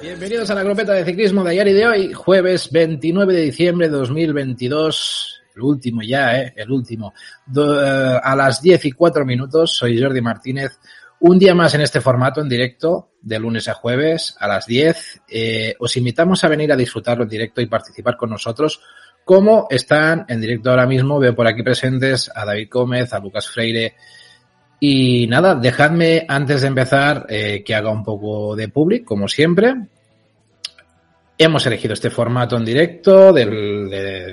Bienvenidos a la grupeta de ciclismo de ayer y de hoy, jueves 29 de diciembre de 2022, el último ya, ¿eh? El último. Eh, a las 10 y 4 minutos, soy Jordi Martínez. Un día más en este formato, en directo, de lunes a jueves, a las 10. Eh, os invitamos a venir a disfrutarlo en directo y participar con nosotros. Como están en directo ahora mismo, veo por aquí presentes a David Gómez, a Lucas Freire, y nada, dejadme antes de empezar eh, que haga un poco de public, como siempre. Hemos elegido este formato en directo, del,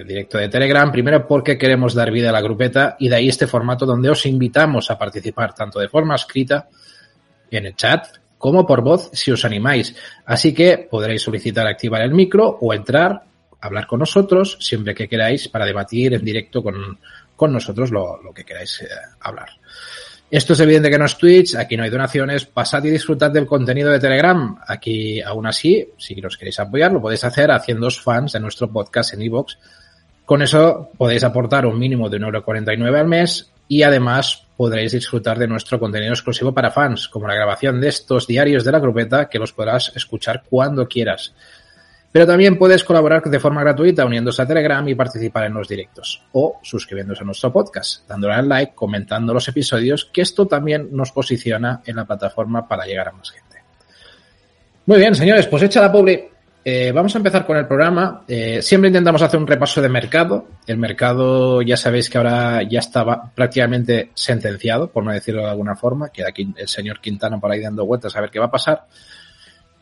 directo de Telegram, primero porque queremos dar vida a la grupeta y de ahí este formato donde os invitamos a participar tanto de forma escrita en el chat como por voz si os animáis. Así que podréis solicitar activar el micro o entrar, hablar con nosotros siempre que queráis para debatir en directo con, nosotros lo, que queráis eh, hablar. Esto es evidente que no es Twitch, aquí no hay donaciones, pasad y disfrutad del contenido de Telegram. Aquí, aún así, si nos queréis apoyar, lo podéis hacer haciéndoos fans de nuestro podcast en iVoox. Con eso podéis aportar un mínimo de 1,49€ al mes y además podréis disfrutar de nuestro contenido exclusivo para fans, como la grabación de estos diarios de la grupeta que los podrás escuchar cuando quieras. Pero también puedes colaborar de forma gratuita uniéndose a Telegram y participar en los directos o suscribiéndose a nuestro podcast, dándole al like, comentando los episodios, que esto también nos posiciona en la plataforma para llegar a más gente. Muy bien, señores, pues hecha la pobre. Eh, vamos a empezar con el programa. Eh, siempre intentamos hacer un repaso de mercado. El mercado ya sabéis que ahora ya estaba prácticamente sentenciado, por no decirlo de alguna forma. Queda aquí el señor Quintana por ahí dando vueltas a ver qué va a pasar.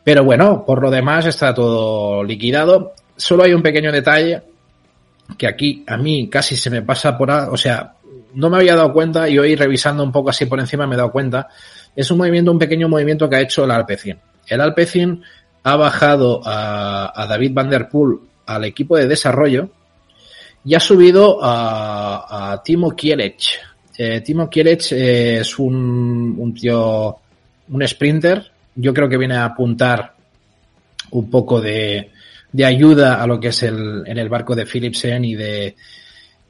Pero bueno, por lo demás está todo liquidado. Solo hay un pequeño detalle que aquí a mí casi se me pasa por, o sea, no me había dado cuenta y hoy revisando un poco así por encima me he dado cuenta. Es un movimiento, un pequeño movimiento que ha hecho el Alpecin. El Alpecin ha bajado a, David Van Der Poel al equipo de desarrollo y ha subido a, Timo Kielech. Eh, Timo Kielech es un, un tío, un sprinter yo creo que viene a apuntar un poco de, de ayuda a lo que es el, en el barco de Philipsen y de,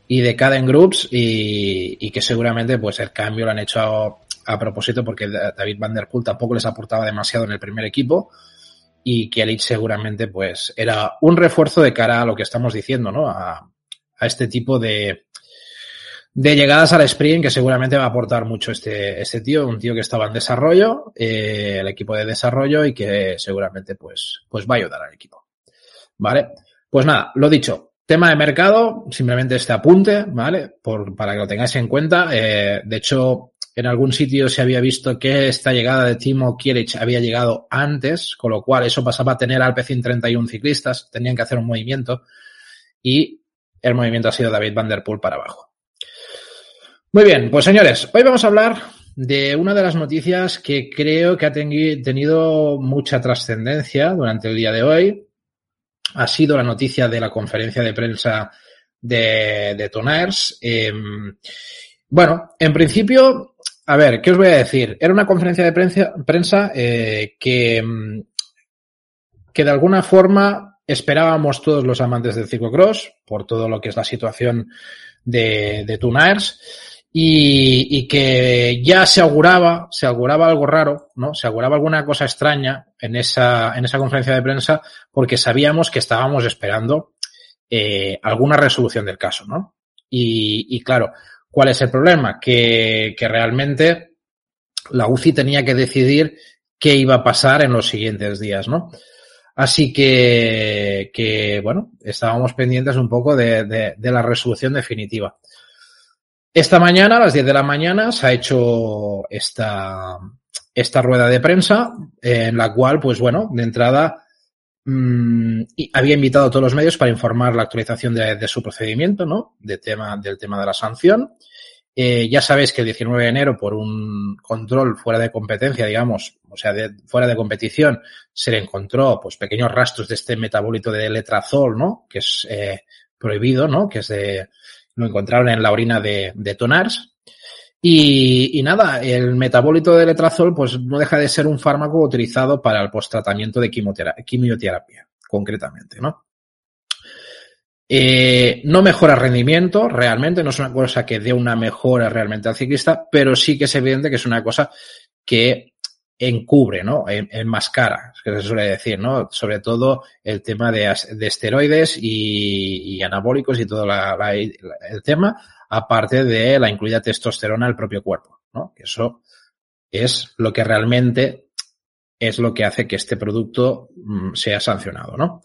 y de Caden Groups y, y, que seguramente pues el cambio lo han hecho a, propósito porque David Van Der Poel tampoco les aportaba demasiado en el primer equipo y que Elite seguramente pues era un refuerzo de cara a lo que estamos diciendo, ¿no? A, a este tipo de, de llegadas al sprint que seguramente va a aportar mucho este, este tío, un tío que estaba en desarrollo, eh, el equipo de desarrollo y que seguramente pues, pues va a ayudar al equipo. ¿Vale? Pues nada, lo dicho, tema de mercado, simplemente este apunte, ¿vale? Por, para que lo tengáis en cuenta. Eh, de hecho, en algún sitio se había visto que esta llegada de Timo Kierich había llegado antes, con lo cual eso pasaba a tener al Alpecin 31 ciclistas, tenían que hacer un movimiento y el movimiento ha sido David Van Der Poel para abajo. Muy bien, pues señores, hoy vamos a hablar de una de las noticias que creo que ha tenido mucha trascendencia durante el día de hoy. Ha sido la noticia de la conferencia de prensa de, de Toners. Em, bueno, en principio, a ver, ¿qué os voy a decir? Era una conferencia de prensa, prensa eh, que, em, que de alguna forma esperábamos todos los amantes del ciclocross por todo lo que es la situación de, de Tuners y, y, que ya se auguraba, se auguraba algo raro, ¿no? Se auguraba alguna cosa extraña en esa, en esa conferencia de prensa porque sabíamos que estábamos esperando eh, alguna resolución del caso, ¿no? Y, y claro, ¿cuál es el problema? Que, que realmente la UCI tenía que decidir qué iba a pasar en los siguientes días, ¿no? Así que, que bueno, estábamos pendientes un poco de, de, de la resolución definitiva. Esta mañana, a las 10 de la mañana, se ha hecho esta, esta rueda de prensa en la cual, pues bueno, de entrada mmm, había invitado a todos los medios para informar la actualización de, su procedimiento, ¿no? De tema, del tema de la sanción. Eh, ya sabéis que el 19 de enero, por un control fuera de competencia, digamos, o sea, fuera de competición, se le encontró pues pequeños rastros de este metabólito de letrazol, ¿no? Que es eh, prohibido, ¿no? Que es de, lo encontraron en la orina de, de Tonars. Y, nada, el metabólito de letrazol pues no deja de ser un fármaco utilizado para el posttratamiento de quimioterapia, quimioterapia, concretamente, ¿no? Eh, no mejora rendimiento realmente, no es una cosa que dé una mejora realmente al ciclista, pero sí que es evidente que es una cosa que encubre, ¿no? Enmascara, que se suele decir, ¿no? Sobre todo el tema de, esteroides y, anabólicos y todo el tema, aparte de la incluida testosterona al propio cuerpo, ¿no? Que eso es lo que realmente es lo que hace que este producto mm, sea sancionado, ¿no?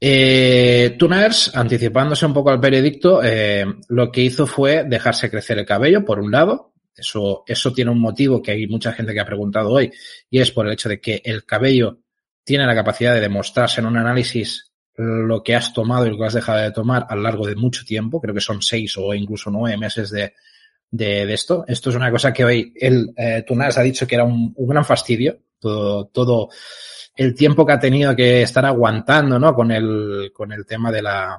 Eh, Tuners, anticipándose un poco al veredicto, eh, lo que hizo fue dejarse crecer el cabello, por un lado. Eso, eso tiene un motivo que hay mucha gente que ha preguntado hoy, y es por el hecho de que el cabello tiene la capacidad de demostrarse en un análisis lo que has tomado y lo que has dejado de tomar a lo largo de mucho tiempo. Creo que son seis o incluso nueve meses de, de, esto. Esto es una cosa que hoy el eh, Tuners ha dicho que era un, un gran fastidio. Todo, todo el tiempo que ha tenido que estar aguantando, ¿no? Con el, con el tema de la,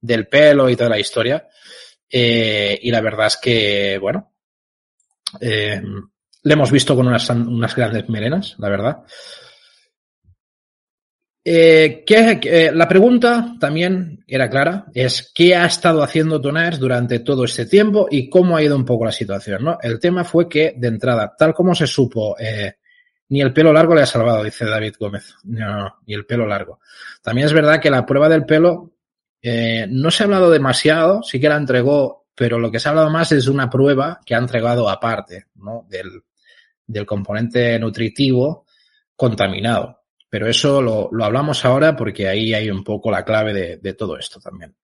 del pelo y toda la historia. Eh, y la verdad es que, bueno, eh, le hemos visto con unas, grandes melenas, la verdad. Eh, ¿qué, la pregunta también era clara, es qué ha estado haciendo Toners durante todo este tiempo y cómo ha ido un poco la situación, ¿no? El tema fue que, de entrada, tal como se supo eh, ni el pelo largo le ha salvado, dice David Gómez. No, no, ni el pelo largo. También es verdad que la prueba del pelo eh, no se ha hablado demasiado, sí que la entregó, pero lo que se ha hablado más es una prueba que ha entregado aparte, ¿no? Del, del componente nutritivo contaminado. Pero eso lo, lo, hablamos ahora porque ahí hay un poco la clave de, de todo esto también.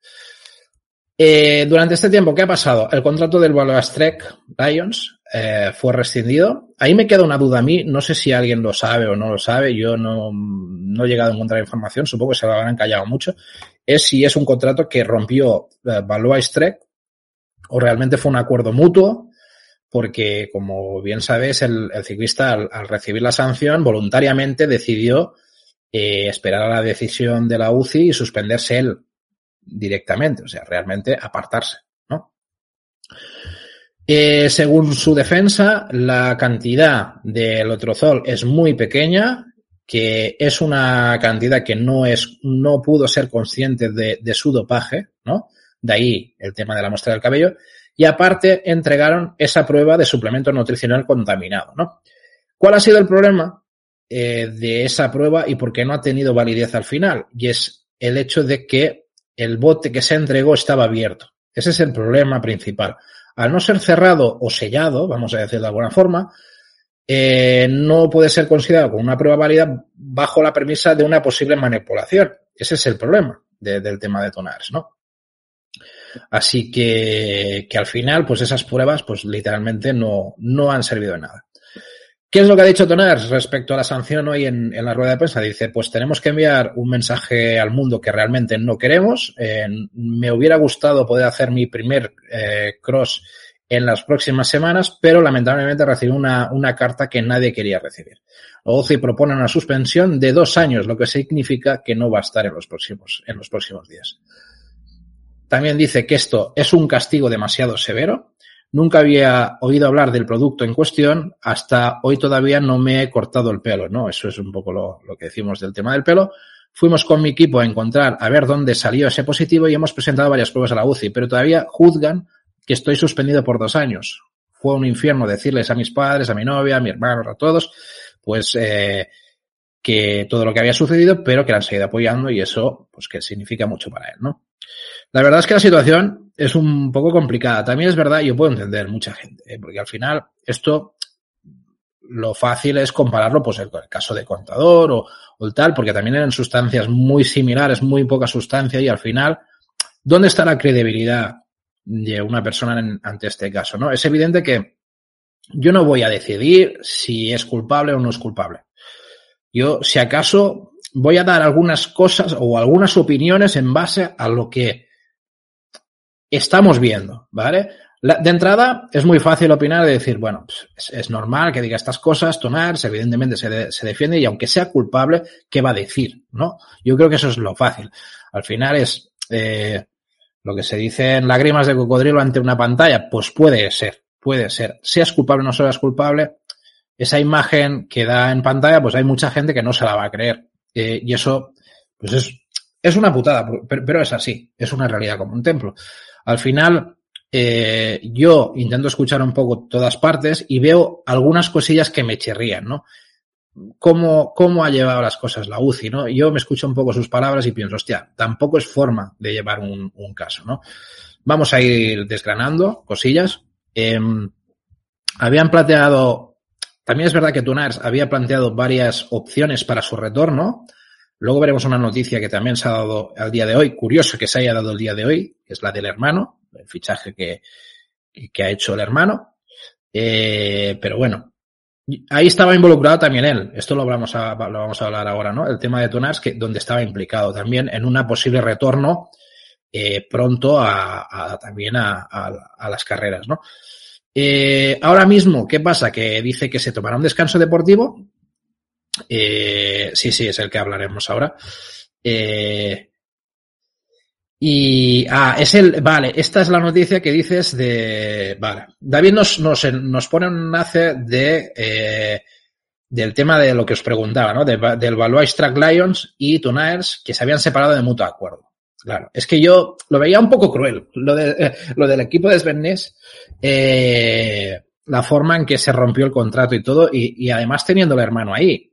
Eh, durante este tiempo, ¿qué ha pasado? El contrato del Trek Lions eh, fue rescindido. Ahí me queda una duda a mí, no sé si alguien lo sabe o no lo sabe, yo no, no he llegado a encontrar información, supongo que se lo habrán callado mucho, es si es un contrato que rompió eh, Valois Trek o realmente fue un acuerdo mutuo, porque como bien sabes, el, ciclista al, recibir la sanción voluntariamente decidió eh, esperar a la decisión de la UCI y suspenderse él directamente, o sea, realmente apartarse, ¿no? Eh, según su defensa, la cantidad de lotrozol es muy pequeña, que es una cantidad que no es, no pudo ser consciente de, de su dopaje, ¿no? De ahí el tema de la muestra del cabello. Y aparte entregaron esa prueba de suplemento nutricional contaminado, ¿no? ¿Cuál ha sido el problema eh, de esa prueba y por qué no ha tenido validez al final? Y es el hecho de que el bote que se entregó estaba abierto. Ese es el problema principal. Al no ser cerrado o sellado, vamos a decir de alguna forma, eh, no puede ser considerado como una prueba válida bajo la premisa de una posible manipulación. Ese es el problema de, del tema de Tonars, ¿no? Así que, que al final, pues esas pruebas, pues literalmente no, no han servido de nada. ¿Qué es lo que ha dicho Toners respecto a la sanción hoy en, la rueda de prensa? Dice, pues tenemos que enviar un mensaje al mundo que realmente no queremos. Eh, me hubiera gustado poder hacer mi primer eh, cross en las próximas semanas, pero lamentablemente recibí una, una carta que nadie quería recibir. OCI propone una suspensión de dos años, lo que significa que no va a estar en los próximos, en los próximos días. También dice que esto es un castigo demasiado severo Nunca había oído hablar del producto en cuestión, hasta hoy todavía no me he cortado el pelo, ¿no? Eso es un poco lo, lo, que decimos del tema del pelo. Fuimos con mi equipo a encontrar, a ver dónde salió ese positivo y hemos presentado varias pruebas a la UCI, pero todavía juzgan que estoy suspendido por dos años. Fue un infierno decirles a mis padres, a mi novia, a mi hermano, a todos, pues eh, que todo lo que había sucedido, pero que han seguido apoyando y eso, pues que significa mucho para él, ¿no? La verdad es que la situación es un poco complicada. También es verdad, yo puedo entender mucha gente, ¿eh? porque al final esto lo fácil es compararlo, pues el, caso de contador o, tal, porque también eran sustancias muy similares, muy poca sustancia y al final, ¿dónde está la credibilidad de una persona ante este caso? ¿no? Es evidente que yo no voy a decidir si es culpable o no es culpable. Yo, si acaso, voy a dar algunas cosas o algunas opiniones en base a lo que estamos viendo, ¿vale? De entrada, es muy fácil opinar y decir, bueno, pues es, normal que diga estas cosas, Tonars, evidentemente se, se, defiende y aunque sea culpable, ¿qué va a decir? ¿No? Yo creo que eso es lo fácil. Al final es eh, lo que se dice en lágrimas de cocodrilo ante una pantalla, pues puede ser, puede ser. Seas culpable o no seas culpable, esa imagen que da en pantalla, pues hay mucha gente que no se la va a creer. Eh, y eso, pues es es una putada, pero, es así, es una realidad como un templo. Al final, eh, yo intento escuchar un poco todas partes y veo algunas cosillas que me chirrían, ¿no? Cómo, cómo ha llevado las cosas la UCI, ¿no? Yo me escucho un poco sus palabras y pienso, hostia, tampoco es forma de llevar un, un caso, ¿no? Vamos a ir desgranando cosillas. Em, habían planteado, también es verdad que Tunars había planteado varias opciones para su retorno. Luego veremos una noticia que también se ha dado al día de hoy, curioso que se haya dado el día de hoy, que es la del hermano, el fichaje que, que ha hecho el hermano. Eh, pero bueno, ahí estaba involucrado también él. Esto lo vamos a, lo vamos a hablar ahora, ¿no? El tema de Tunars, que, donde estaba implicado también en una posible retorno eh, pronto a, también a, a, las carreras, ¿no? Eh, ahora mismo, ¿qué pasa? Que dice que se tomará un descanso deportivo. Eh, sí, sí, es el que hablaremos ahora. Eh, y, ah, es el, vale, esta es la noticia que dices de, vale, David nos, nos, nos pone un enlace de, eh, del tema de lo que os preguntaba, ¿no? De, del Valois Track Lions y Tunaers que se habían separado de mutuo acuerdo. Claro, es que yo lo veía un poco cruel, lo, de, eh, lo del equipo de Sven eh, la forma en que se rompió el contrato y todo, y, y, además teniendo el hermano ahí.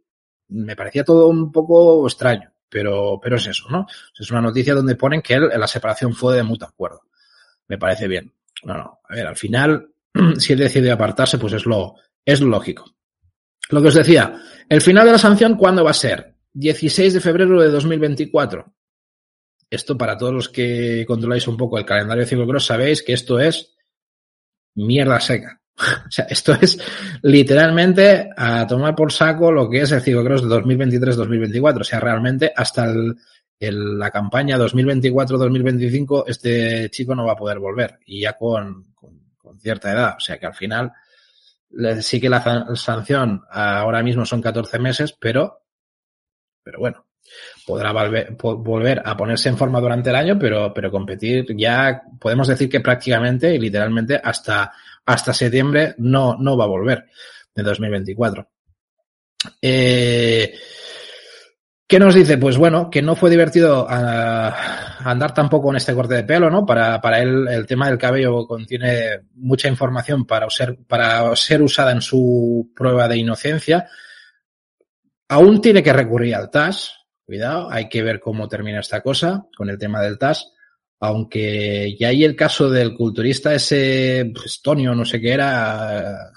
Me parecía todo un poco extraño, pero, pero es eso, ¿no? Es una noticia donde ponen que él, la separación fue de mutuo acuerdo. Me parece bien. No, no, a ver, al final, si él decide apartarse, pues es lo, es lo lógico. Lo que os decía, el final de la sanción, ¿cuándo va a ser? 16 de febrero de 2024 esto para todos los que controláis un poco el calendario de ciclocross sabéis que esto es mierda seca. o sea, esto es literalmente a tomar por saco lo que es el ciclocross de 2023-2024. O sea, realmente hasta el, la campaña 2024-2025 este chico no va a poder volver y ya con, con, con cierta edad. O sea que al final sí que la sanción ahora mismo son 14 meses, pero, pero bueno, podrá volver, a ponerse en forma durante el año, pero, pero competir ya podemos decir que prácticamente y literalmente hasta, hasta septiembre no, no va a volver de 2024. Eh, ¿Qué nos dice? Pues bueno, que no fue divertido a, andar tampoco en este corte de pelo, ¿no? Para, para él el tema del cabello contiene mucha información para ser, para ser usada en su prueba de inocencia. Aún tiene que recurrir al TAS, Cuidado, hay que ver cómo termina esta cosa con el tema del TAS. Aunque ya hay el caso del culturista ese estonio, no sé qué era,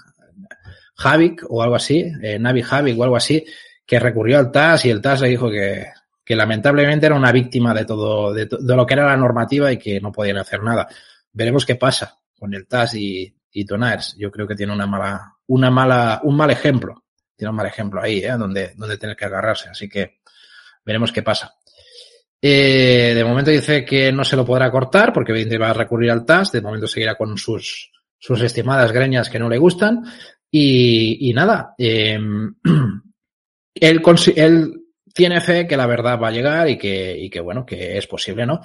Javik o algo así, eh, Navi Javik o algo así, que recurrió al TAS y el TAS le dijo que, que lamentablemente era una víctima de todo, de, de, lo que era la normativa y que no podían hacer nada. Veremos qué pasa con el TAS y, y Tonaers. Yo creo que tiene una mala, una mala, un mal ejemplo. Tiene un mal ejemplo ahí, ¿eh? donde, donde tener que agarrarse. Así que, Veremos qué pasa. Eh, de momento dice que no se lo podrá cortar porque va a recurrir al TAS. De momento seguirá con sus, sus estimadas greñas que no le gustan. Y, y nada, eh, él, él, tiene fe que la verdad va a llegar y que, y que bueno, que es posible, ¿no?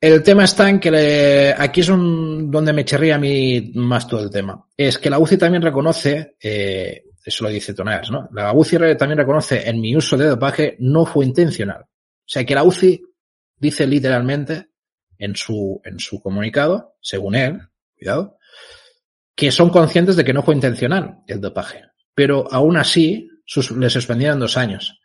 El tema está en que le, aquí es un, donde me chirría a mí más todo el tema. Es que la UCI también reconoce eh, eso lo dice Tonares, ¿no? La UCI también reconoce en mi uso de dopaje no fue intencional. O sea que la UCI dice literalmente en su, en su comunicado, según él, cuidado, que son conscientes de que no fue intencional el dopaje. Pero aún así, sus, le suspendieron dos años.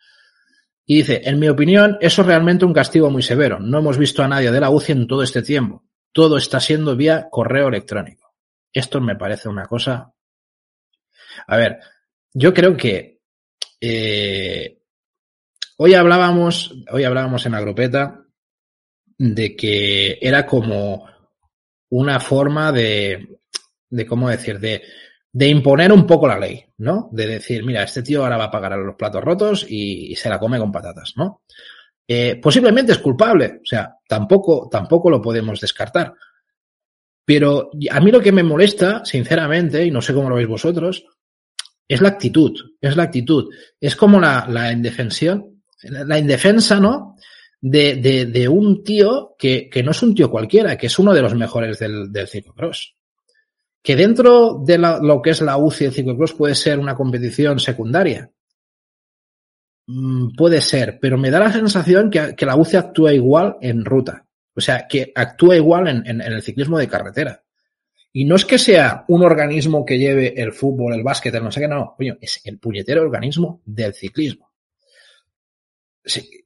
Y dice, en mi opinión, eso es realmente un castigo muy severo. No hemos visto a nadie de la UCI en todo este tiempo. Todo está siendo vía correo electrónico. Esto me parece una cosa. A ver, yo creo que eh, hoy hablábamos, hoy hablábamos en la grupeta de que era como una forma de, de cómo decir, de, de imponer un poco la ley, ¿no? De decir, mira, este tío ahora va a pagar a los platos rotos y, y se la come con patatas, ¿no? Eh, posiblemente es culpable, o sea, tampoco, tampoco lo podemos descartar. Pero a mí lo que me molesta, sinceramente, y no sé cómo lo veis vosotros, es la actitud, es la actitud. Es como la, la indefensión, la indefensa, ¿no? De, de, de un tío que, que, no es un tío cualquiera, que es uno de los mejores del, del ciclocross. Que dentro de la, lo que es la UCI del ciclocross puede ser una competición secundaria. mm, puede ser, pero me da la sensación que, la UCI actúa igual en ruta. O sea, que actúa igual en, en, el ciclismo de carretera. Y no es que sea un organismo que lleve el fútbol, el básquet, el no sé qué, no. Coño, es el puñetero organismo del ciclismo.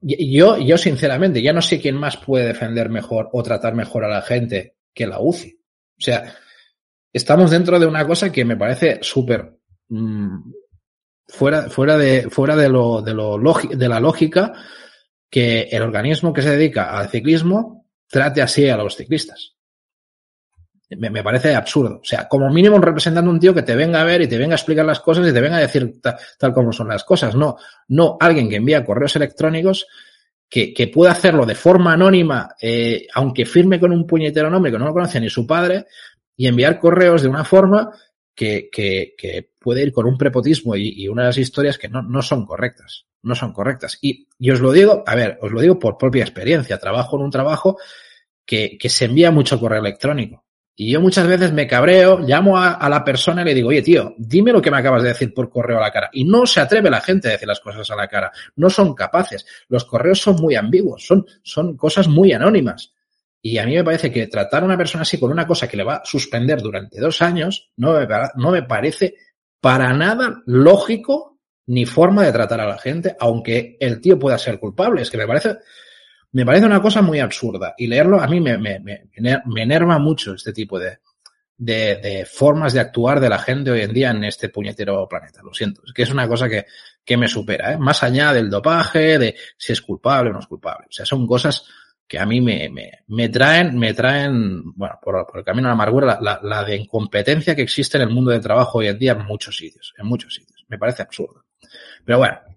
Yo, yo sinceramente, ya no sé quién más puede defender mejor o tratar mejor a la gente que la UCI. O sea, estamos dentro de una cosa que me parece súper mmm, fuera, fuera de, fuera de lo, de lo de la lógica que el organismo que se dedica al ciclismo trate así a los ciclistas. Me, me, parece absurdo. O sea, como mínimo representando un tío que te venga a ver y te venga a explicar las cosas y te venga a decir ta, tal como son las cosas. No, no alguien que envía correos electrónicos que, que pueda hacerlo de forma anónima, eh, aunque firme con un puñetero nombre que no lo conoce ni su padre, y enviar correos de una forma que, que, que puede ir con un prepotismo y, y unas historias que no, no, son correctas. No son correctas. Y, y, os lo digo, a ver, os lo digo por propia experiencia. Trabajo en un trabajo que, que se envía mucho correo electrónico. Y yo muchas veces me cabreo, llamo a, la persona y le digo, oye, tío, dime lo que me acabas de decir por correo a la cara. Y no se atreve la gente a decir las cosas a la cara. No son capaces. Los correos son muy ambiguos, son, son cosas muy anónimas. Y a mí me parece que tratar a una persona así con una cosa que le va a suspender durante dos años no me parece para nada lógico ni forma de tratar a la gente, aunque el tío pueda ser culpable. Es que me parece, me parece una cosa muy absurda. Y leerlo a mí me, me, me, me enerva mucho este tipo de, de, de, formas de actuar de la gente hoy en día en este puñetero planeta. Lo siento. Es que es una cosa que, que me supera, ¿eh? Más allá del dopaje, de si es culpable o no es culpable. O sea, son cosas que a mí me, me, me traen, me traen, bueno, por, el camino a la amargura, la, la, la, de incompetencia que existe en el mundo del trabajo hoy en día en muchos sitios, en muchos sitios. Me parece absurdo. Pero bueno.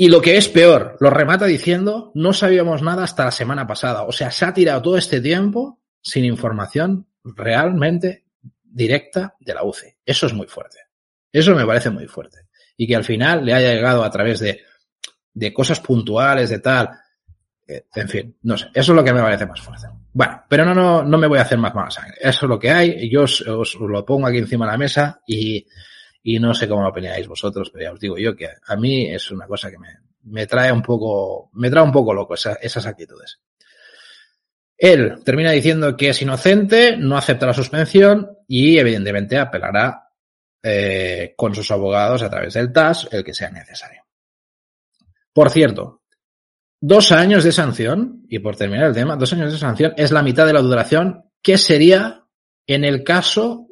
Y lo que es peor, lo remata diciendo, no sabíamos nada hasta la semana pasada. O sea, se ha tirado todo este tiempo sin información realmente directa de la UCI. Eso es muy fuerte. Eso me parece muy fuerte. Y que al final le haya llegado a través de, de cosas puntuales, de tal, en fin, no sé, eso es lo que me parece más fuerte. Bueno, pero no, no, no me voy a hacer más mala sangre. Eso es lo que hay, yo os, lo pongo aquí encima de la mesa y, y no sé cómo lo opináis vosotros, pero ya os digo yo que a mí es una cosa que me, me trae un poco, me trae un poco loco esa, esas actitudes. Él termina diciendo que es inocente, no acepta la suspensión y evidentemente apelará eh, con sus abogados a través del TAS el que sea necesario. Por cierto, Dos años de sanción, y por terminar el tema, dos años de sanción es la mitad de la duración que sería en el caso,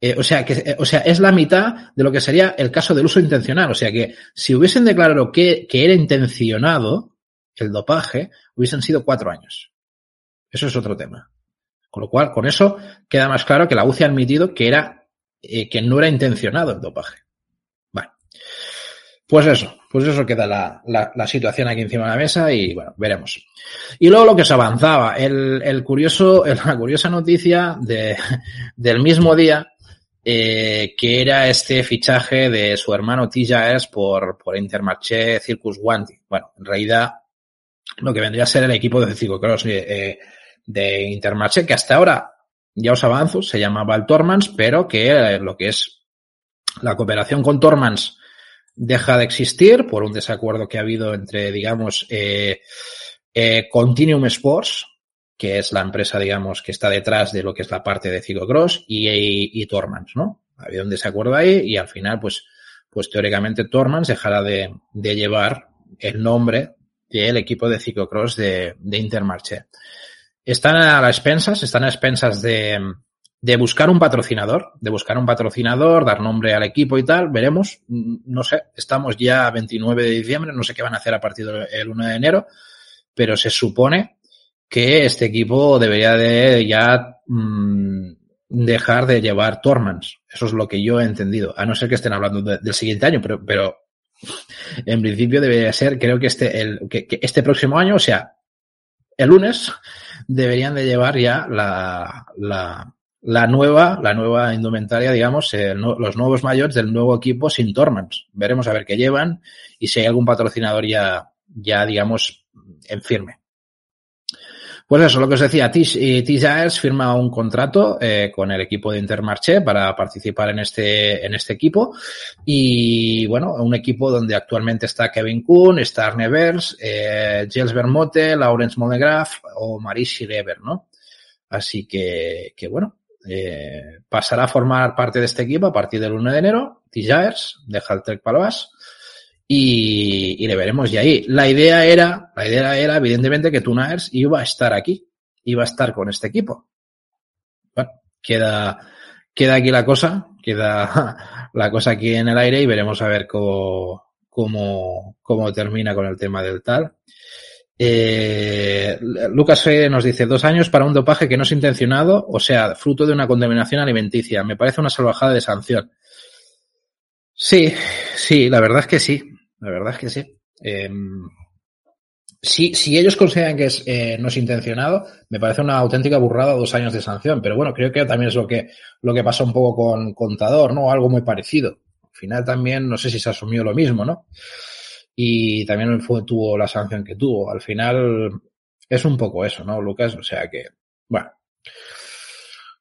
eh, o sea, que, eh, o sea, es la mitad de lo que sería el caso del uso intencional. O sea que si hubiesen declarado que, que era intencionado el dopaje, hubiesen sido cuatro años. Eso es otro tema. Con lo cual, con eso queda más claro que la UCI ha admitido que era, eh, que no era intencionado el dopaje. Vale. Pues eso, pues eso queda la, la, la, situación aquí encima de la mesa y bueno, veremos. Y luego lo que se avanzaba, el, el curioso, la curiosa noticia de, del mismo día, eh, que era este fichaje de su hermano Tijaes por, por Intermarché Circus Wanty. Bueno, en realidad, lo que vendría a ser el equipo de ciclocross eh, de Intermarché, que hasta ahora, ya os avanzo, se llamaba el Tormans, pero que lo que es la cooperación con Tormans deja de existir por un desacuerdo que ha habido entre, digamos, eh, eh, Continuum Sports, que es la empresa, digamos, que está detrás de lo que es la parte de ciclocross y, y, Tormans, ¿no? Ha habido un desacuerdo ahí y al final, pues, pues teóricamente Tormans dejará de, de llevar el nombre del equipo de ciclocross de, de Intermarché. Están a las expensas, están a expensas de, de buscar un patrocinador, de buscar un patrocinador, dar nombre al equipo y tal, veremos, no sé, estamos ya a 29 de diciembre, no sé qué van a hacer a partir del 1 de enero, pero se supone que este equipo debería de ya mmm, dejar de llevar Tormans. Eso es lo que yo he entendido, a no ser que estén hablando de, del siguiente año, pero, pero en principio debería ser, creo que este, el, que, que este próximo año, o sea, el lunes, deberían de llevar ya la, la, la nueva, la nueva indumentaria, digamos, eh, no, los nuevos mayores del nuevo equipo sin Tormans. Veremos a ver qué llevan y si hay algún patrocinador ya, ya digamos, en firme. Pues eso, lo que os decía, T-Jaers firma un contrato eh, con el equipo de Intermarché para participar en este, en este equipo. Y bueno, un equipo donde actualmente está Kevin Kuhn, está Arne Bers, eh, Bermote, Laurence Monegraf o Marie Schreiber, ¿no? Así que, que bueno, eh, pasará a formar parte de este equipo a partir del 1 de enero. T-Jaers, deja el Trek Paloas y, y, le veremos de ahí. La idea era, la idea era evidentemente que Tunaers iba a estar aquí, iba a estar con este equipo. Bueno, queda, queda aquí la cosa, queda la cosa aquí en el aire y veremos a ver cómo, cómo, cómo termina con el tema del tal. Eh, Lucas Freire nos dice dos años para un dopaje que no es intencionado, o sea, fruto de una contaminación alimenticia. Me parece una salvajada de sanción. Sí, sí, la verdad es que sí. La verdad es que sí. Eh, si, si, ellos consideran que es, eh, no es intencionado, me parece una auténtica burrada dos años de sanción. Pero bueno, creo que también es lo que, lo que pasó un poco con Contador, ¿no? Algo muy parecido. Al final también, no sé si se asumió lo mismo, ¿no? Y también fue, tuvo la sanción que tuvo. Al final es un poco eso, ¿no, Lucas? O sea que, bueno.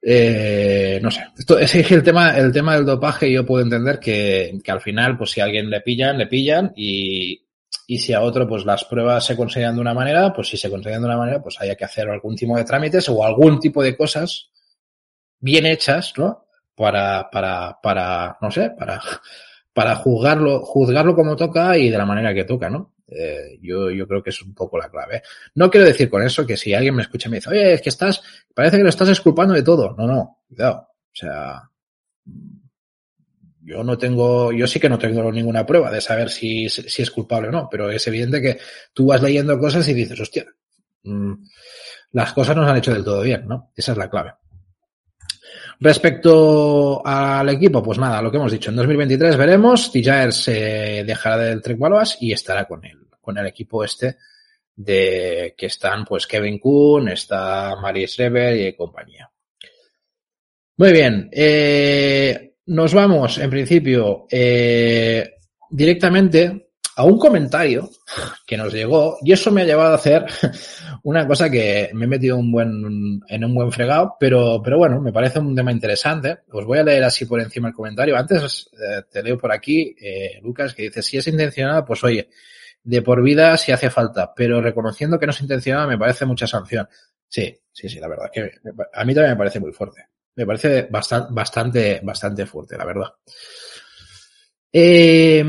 Eh, no sé. Esto es el tema, el tema del dopaje yo puedo entender que, que al final, pues si a alguien le pillan, le pillan y, y si a otro, pues las pruebas se consideran de una manera, pues si se consideran de una manera, pues haya que hacer algún tipo de trámites o algún tipo de cosas bien hechas, ¿no? Para, para, para, no sé, para, para juzgarlo, juzgarlo como toca y de la manera que toca, ¿no? Eh, yo, yo creo que es un poco la clave. No quiero decir con eso que si alguien me escucha y me dice, oye, es que estás, parece que lo estás esculpando de todo. No, no, cuidado. O sea, yo no tengo, yo sí que no tengo ninguna prueba de saber si, si es culpable o no, pero es evidente que tú vas leyendo cosas y dices, hostia, mmm, las cosas no han hecho del todo bien, ¿no? Esa es la clave. Respecto al equipo, pues nada, lo que hemos dicho, en 2023 veremos, Tijaer se dejará del Trek y estará con el, con el equipo este de que están pues Kevin Kuhn, está Marie Schreber y compañía. Muy bien, eh, nos vamos en principio eh, directamente a un comentario que nos llegó y eso me ha llevado a hacer una cosa que me he metido un buen, en un buen fregado, pero, pero bueno, me parece un tema interesante. Os voy a leer así por encima el comentario. Antes eh, te leo por aquí, eh, Lucas, que dice, si es intencionada, pues oye, de por vida si hace falta, pero reconociendo que no es intencionada me parece mucha sanción. Sí, sí, sí, la verdad que a mí también me parece muy fuerte. Me parece bastante, bastante, bastante fuerte, la verdad. Eh,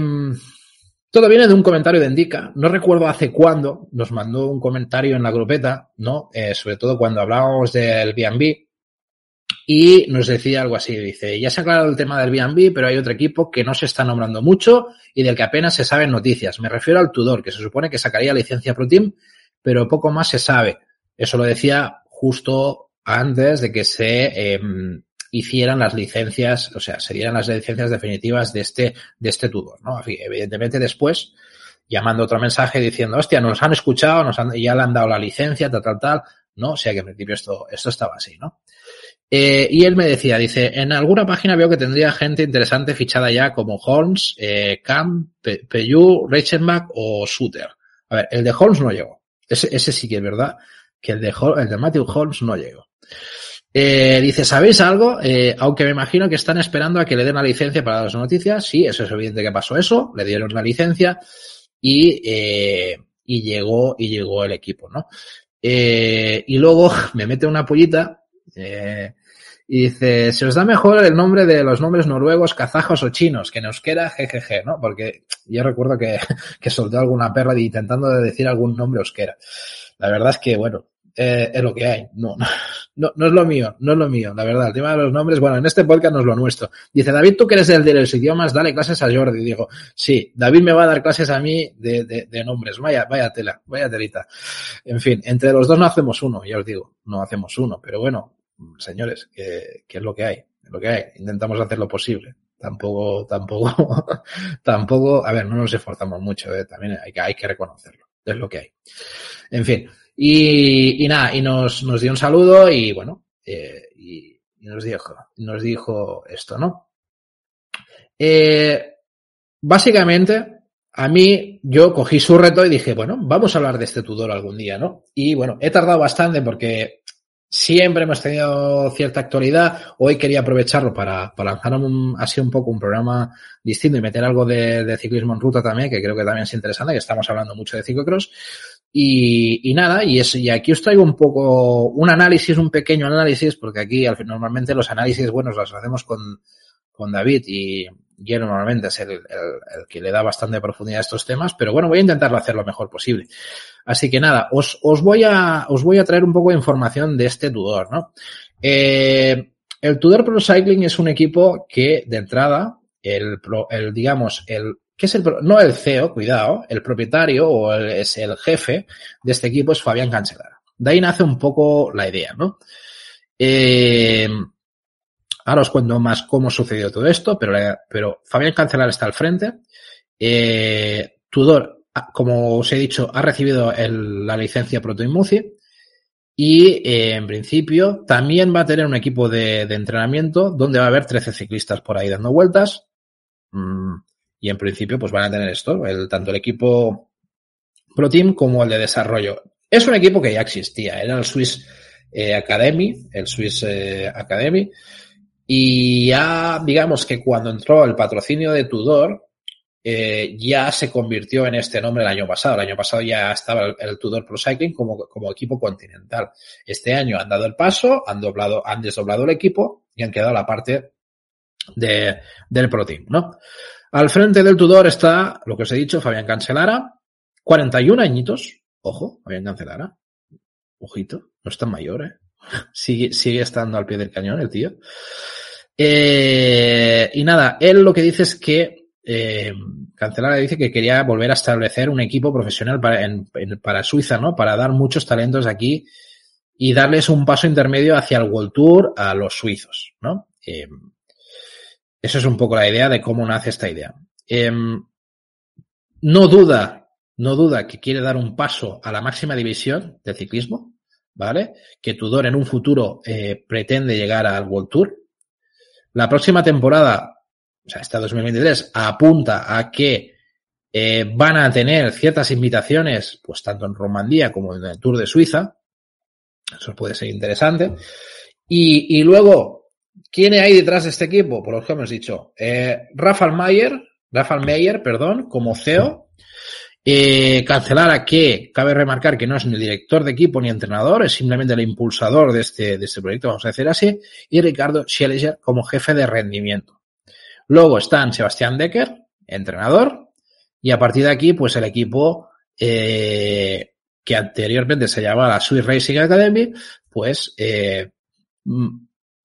todo viene de un comentario de Indica. No recuerdo hace cuándo nos mandó un comentario en la grupeta, ¿no? Eh, sobre todo cuando hablábamos del B&B. Y nos decía algo así, dice, ya se ha aclarado el tema del B&B, pero hay otro equipo que no se está nombrando mucho y del que apenas se saben noticias. Me refiero al Tudor, que se supone que sacaría licencia Pro Team, pero poco más se sabe. Eso lo decía justo antes de que se eh, hicieran las licencias, o sea, serían las licencias definitivas de este, de este Tudor, ¿no? Evidentemente después, llamando otro mensaje diciendo, hostia, nos han escuchado, nos han, ya le han dado la licencia, tal, tal, tal, ¿no? O sea que en principio esto, esto estaba así, ¿no? Eh, y él me decía, dice, en alguna página veo que tendría gente interesante fichada ya como Holmes, eh, Camp, Peyu, Reichenbach o Suter. A ver, el de Holmes no llegó. Ese, ese sí que es verdad que el de, el de Matthew Holmes no llegó. Eh, dice, ¿sabéis algo? Eh, aunque me imagino que están esperando a que le den la licencia para las noticias. Sí, eso es evidente que pasó eso. Le dieron la licencia y, eh, y llegó, y llegó el equipo, ¿no? Eh, y luego me mete una pollita, eh, y dice, se os da mejor el nombre de los nombres noruegos, kazajos o chinos, que nos queda jejeje, ¿no? Porque yo recuerdo que, que soltó alguna perra intentando decir algún nombre osquera. La verdad es que, bueno, eh, es lo que hay. No, no, no es lo mío, no es lo mío, la verdad. El tema de los nombres, bueno, en este podcast no es lo nuestro. Dice, David, tú que eres el de los idiomas, dale clases a Jordi. Digo, sí, David me va a dar clases a mí de, de, de nombres. Vaya, vaya tela, vaya telita. En fin, entre los dos no hacemos uno, ya os digo, no hacemos uno. Pero bueno, señores, que, que es lo que hay, es lo que hay. Intentamos hacer lo posible tampoco, tampoco, tampoco, a ver, no nos esforzamos mucho, ¿eh? también hay que, hay que reconocerlo, es lo que hay. En fin, y, y nada, y nos, nos dio un saludo y bueno, eh, y, nos dijo, nos dijo esto, ¿no? Eh, básicamente, a mí, yo cogí su reto y dije, bueno, vamos a hablar de este Tudor algún día, ¿no? Y bueno, he tardado bastante porque siempre hemos tenido cierta actualidad. Hoy quería aprovecharlo para, para lanzar un, así un poco un programa distinto y meter algo de, de, ciclismo en ruta también, que creo que también es interesante, que estamos hablando mucho de ciclocross. Y, y nada, y, es, y aquí os traigo un poco un análisis, un pequeño análisis, porque aquí normalmente los análisis buenos los hacemos con, con David y, y él normalmente es el, el, el, que le da bastante profundidad a estos temas, pero bueno, voy a intentarlo hacer lo mejor posible. Así que nada, os, os, voy, a, os voy a traer un poco de información de este Tudor, ¿no? Eh, el Tudor Pro Cycling es un equipo que, de entrada, el, el digamos, el, ¿qué es el, no el CEO, cuidado, el propietario o el, es el jefe de este equipo es Fabián Cancelara. De ahí nace un poco la idea, ¿no? Eh, Ahora os cuento más cómo sucedió todo esto, pero, pero Fabián Cancelar está al frente. Eh, Tudor, ah, como os he dicho, ha recibido la licencia Protoimuci y eh, en principio también va a tener un equipo de, de, entrenamiento donde va a haber 13 ciclistas por ahí dando vueltas. Mm, y en principio pues van a tener esto, el, tanto el equipo Pro Team como el de desarrollo. Es un equipo que ya existía, era el Swiss eh, Academy, el Swiss eh, Academy. Y ya, digamos que cuando entró el patrocinio de Tudor, eh, ya se convirtió en este nombre el año pasado. El año pasado ya estaba el, el, Tudor Pro Cycling como, como equipo continental. Este año han dado el paso, han doblado, han desdoblado el equipo y han quedado la parte de, del Pro Team, ¿no? Al frente del Tudor está, lo que os he dicho, Fabián Cancelara, 41 añitos, ojo, Fabián Cancelara, ojito, no es tan mayor, ¿eh? sigue, sigue estando al pie del cañón el tío. Eh, y nada, él lo que dice es que eh, Cancelara dice que quería volver a establecer un equipo profesional para, en, en, para Suiza, ¿no? Para dar muchos talentos aquí y darles un paso intermedio hacia el World Tour a los suizos, ¿no? Eh, eso es un poco la idea de cómo nace esta idea. Eh, no duda, no duda que quiere dar un paso a la máxima división de ciclismo, ¿vale? Que Tudor en un futuro eh, pretende llegar al World Tour. La próxima temporada, o sea, esta 2023, apunta a que eh, van a tener ciertas invitaciones, pues tanto en Romandía como en el Tour de Suiza. Eso puede ser interesante. Y luego, ¿quién hay detrás de este equipo? Por lo que hemos dicho, eh, Rafael Mayer, Rafael Meyer, perdón, como CEO, eh, Cancelara, que cabe remarcar que no es ni director de equipo ni entrenador, es simplemente el impulsador de este, de este proyecto, vamos a decir así, y Ricardo Schelliger como jefe de rendimiento. Luego están Sebastián Decker, entrenador, y a partir de aquí, pues el equipo eh, que anteriormente se llamaba la Swiss Racing Academy, pues eh,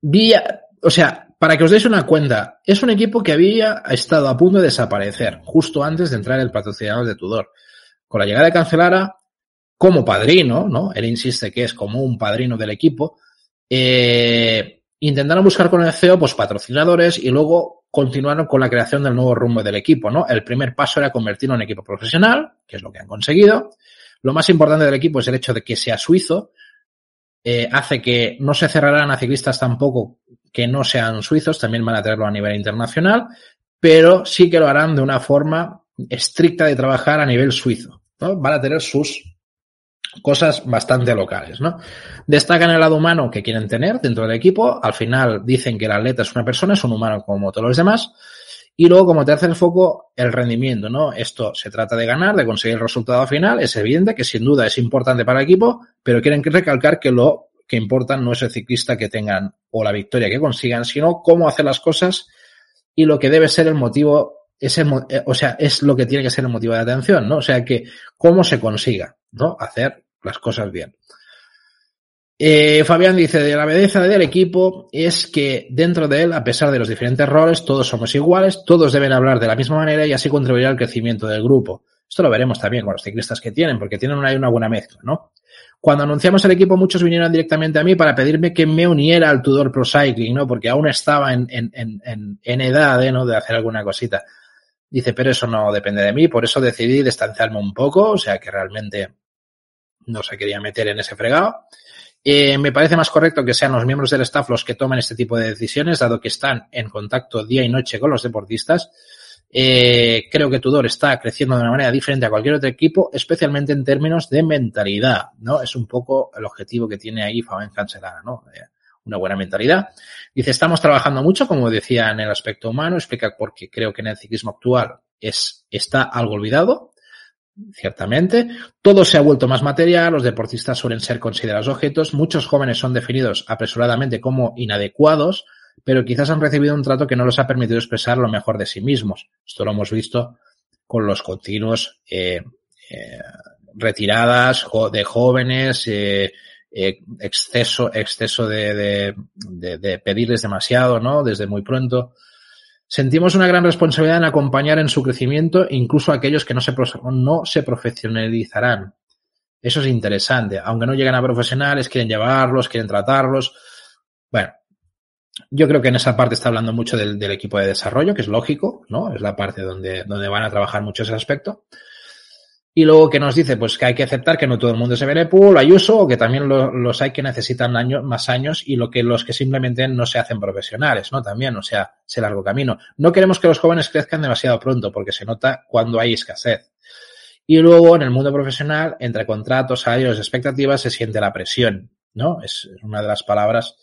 vía, o sea, para que os deis una cuenta, es un equipo que había estado a punto de desaparecer justo antes de entrar el patrocinador de Tudor. Con la llegada de Cancelara, como padrino, ¿no? Él insiste que es como un padrino del equipo, eh, intentaron buscar con el CEO pues patrocinadores y luego continuaron con la creación del nuevo rumbo del equipo, ¿no? El primer paso era convertirlo en equipo profesional, que es lo que han conseguido. Lo más importante del equipo es el hecho de que sea suizo, eh, hace que no se cerrarán a ciclistas tampoco que no sean suizos, también van a tenerlo a nivel internacional, pero sí que lo harán de una forma estricta de trabajar a nivel suizo. Van a tener sus cosas bastante locales, ¿no? Destacan el lado humano que quieren tener dentro del equipo. Al final dicen que el atleta es una persona, es un humano como todos los demás. Y luego, como tercer foco, el rendimiento, ¿no? Esto se trata de ganar, de conseguir el resultado final. Es evidente que sin duda es importante para el equipo, pero quieren recalcar que lo que importan no es el ciclista que tengan o la victoria que consigan, sino cómo hacer las cosas y lo que debe ser el motivo, es el, eh, o sea, es lo que tiene que ser el motivo de atención, ¿no? O sea, que cómo se consiga, ¿no? Hacer las cosas bien. Eh, Fabián dice, de la belleza del equipo es que dentro de él, a pesar de los diferentes roles, todos somos iguales, todos deben hablar de la misma manera y así contribuir al crecimiento del grupo. Esto lo veremos también con los ciclistas que tienen, porque tienen una, una buena mezcla, ¿no? Cuando anunciamos el equipo, muchos vinieron directamente a mí para pedirme que me uniera al Tudor Pro Cycling, ¿no? Porque aún estaba en, en, en, en edad, ¿eh? ¿no? De hacer alguna cosita. Dice, pero eso no depende de mí, por eso decidí distanciarme un poco, o sea que realmente no se quería meter en ese fregado. Eh, me parece más correcto que sean los miembros del staff los que tomen este tipo de decisiones, dado que están en contacto día y noche con los deportistas Eh, creo que Tudor está creciendo de una manera diferente a cualquier otro equipo, especialmente en términos de mentalidad, ¿no? Es un poco el objetivo que tiene ahí Fabián Cancelana, ¿no? Eh, una buena mentalidad. Dice, estamos trabajando mucho, como decía, en el aspecto humano, explica por qué creo que en el ciclismo actual es, está algo olvidado, ciertamente. Todo se ha vuelto más material, los deportistas suelen ser considerados objetos, muchos jóvenes son definidos apresuradamente como inadecuados, pero quizás han recibido un trato que no les ha permitido expresar lo mejor de sí mismos. Esto lo hemos visto con los continuos eh, eh, retiradas de jóvenes, eh, eh, exceso, exceso de, de, de, pedirles demasiado, ¿no? Desde muy pronto. Sentimos una gran responsabilidad en acompañar en su crecimiento incluso aquellos que no se, no se profesionalizarán. Eso es interesante. Aunque no llegan a profesionales, quieren llevarlos, quieren tratarlos. Bueno, yo creo que en esa parte está hablando mucho del, equipo de desarrollo, que es lógico, ¿no? Es la parte donde, donde van a trabajar mucho ese aspecto. Y luego que nos dice, pues que hay que aceptar que no todo el mundo se ve pool, hay uso, o que también lo, los hay que necesitan años, más años, y lo que los que simplemente no se hacen profesionales, ¿no? También, o sea, ese largo camino. No queremos que los jóvenes crezcan demasiado pronto, porque se nota cuando hay escasez. Y luego, en el mundo profesional, entre contratos, salarios, expectativas, se siente la presión, ¿no? Es una de las palabras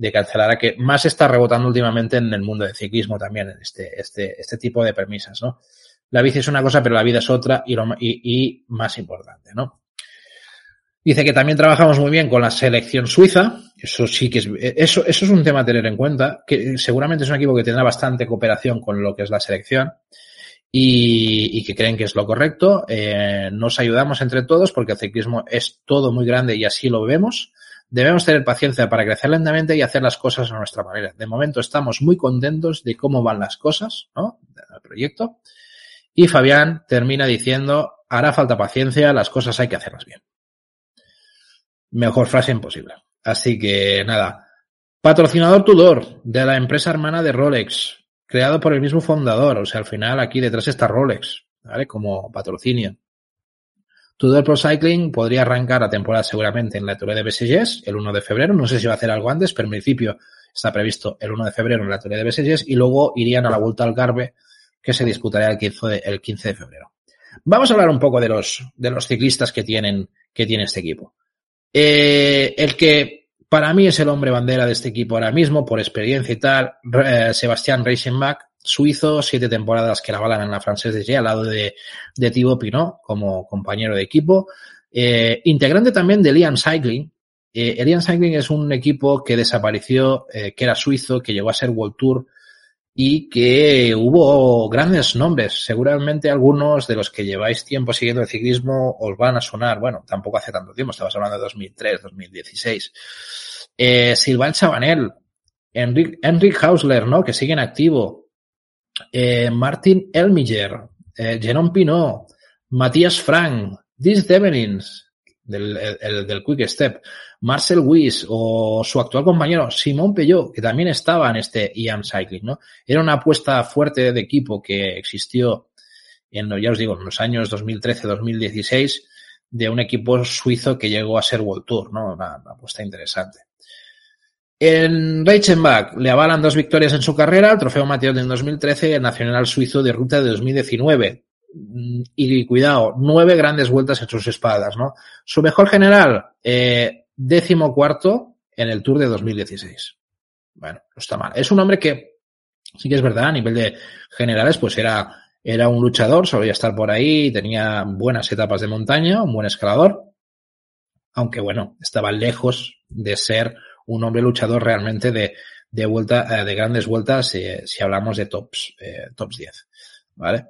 de Cancelara que más está rebotando últimamente en el mundo del ciclismo también, en este, este, este tipo de premisas, ¿no? La bici es una cosa, pero la vida es otra y, lo, y, y más importante, ¿no? Dice que también trabajamos muy bien con la selección suiza. Eso sí que es, eso, eso es un tema a tener en cuenta, que seguramente es un equipo que tendrá bastante cooperación con lo que es la selección y, y que creen que es lo correcto. Eh, nos ayudamos entre todos porque el ciclismo es todo muy grande y así lo vemos. Debemos tener paciencia para crecer lentamente y hacer las cosas a nuestra manera. De momento estamos muy contentos de cómo van las cosas, ¿no? Del proyecto. Y Fabián termina diciendo, hará falta paciencia, las cosas hay que hacerlas bien. Mejor frase imposible. Así que nada. Patrocinador Tudor de la empresa hermana de Rolex, creado por el mismo fundador. O sea, al final aquí detrás está Rolex, ¿vale? Como patrocinio. Tudor Pro Cycling podría arrancar la temporada seguramente en la Tour de BSGs el 1 de febrero. No sé si va a hacer algo antes, pero en principio está previsto el 1 de febrero en la Tour de BSGs y luego irían a la vuelta al Garbe que se disputará el 15 de, el 15 de febrero. Vamos a hablar un poco de los, de los ciclistas que tienen, que tiene este equipo. Eh, el que para mí es el hombre bandera de este equipo ahora mismo, por experiencia y tal, eh, Sebastián Reichenbach, suizo, siete temporadas que la balan en la francesa G, al lado de, de Thibaut Pinot como compañero de equipo. Eh, integrante también de Lian Cycling. Eh, Lian Cycling es un equipo que desapareció, eh, que era suizo, que llegó a ser World Tour y que hubo grandes nombres. Seguramente algunos de los que lleváis tiempo siguiendo el ciclismo os van a sonar. Bueno, tampoco hace tanto tiempo, estabas hablando de 2003, 2016. Eh, Silvan Chabanel, Enric, Hausler, ¿no? Que sigue activo. Eh, Martin Elmiger, eh, Jerome Pinot, Frank, Dis Devenins, del, el, del Quick Step, Marcel Weiss o su actual compañero Simón Pellot, que también estaba en este IAM Cycling, ¿no? Era una apuesta fuerte de equipo que existió en, ya os digo, en los años 2013-2016 de un equipo suizo que llegó a ser World Tour, ¿no? Una apuesta interesante. En Reichenbach le avalan dos victorias en su carrera, el trofeo Mateo en 2013 y el Nacional Suizo de Ruta de 2019 y cuidado, nueve grandes vueltas en sus espadas, ¿no? Su mejor general, eh, décimo cuarto en el Tour de 2016. Bueno, no está mal. Es un hombre que, sí que es verdad, a nivel de generales, pues era, era un luchador, solía estar por ahí, tenía buenas etapas de montaña, un buen escalador, aunque bueno, estaba lejos de ser un hombre luchador realmente de, de vuelta, eh, de grandes vueltas, si hablamos de tops, eh, tops 10. ¿Vale?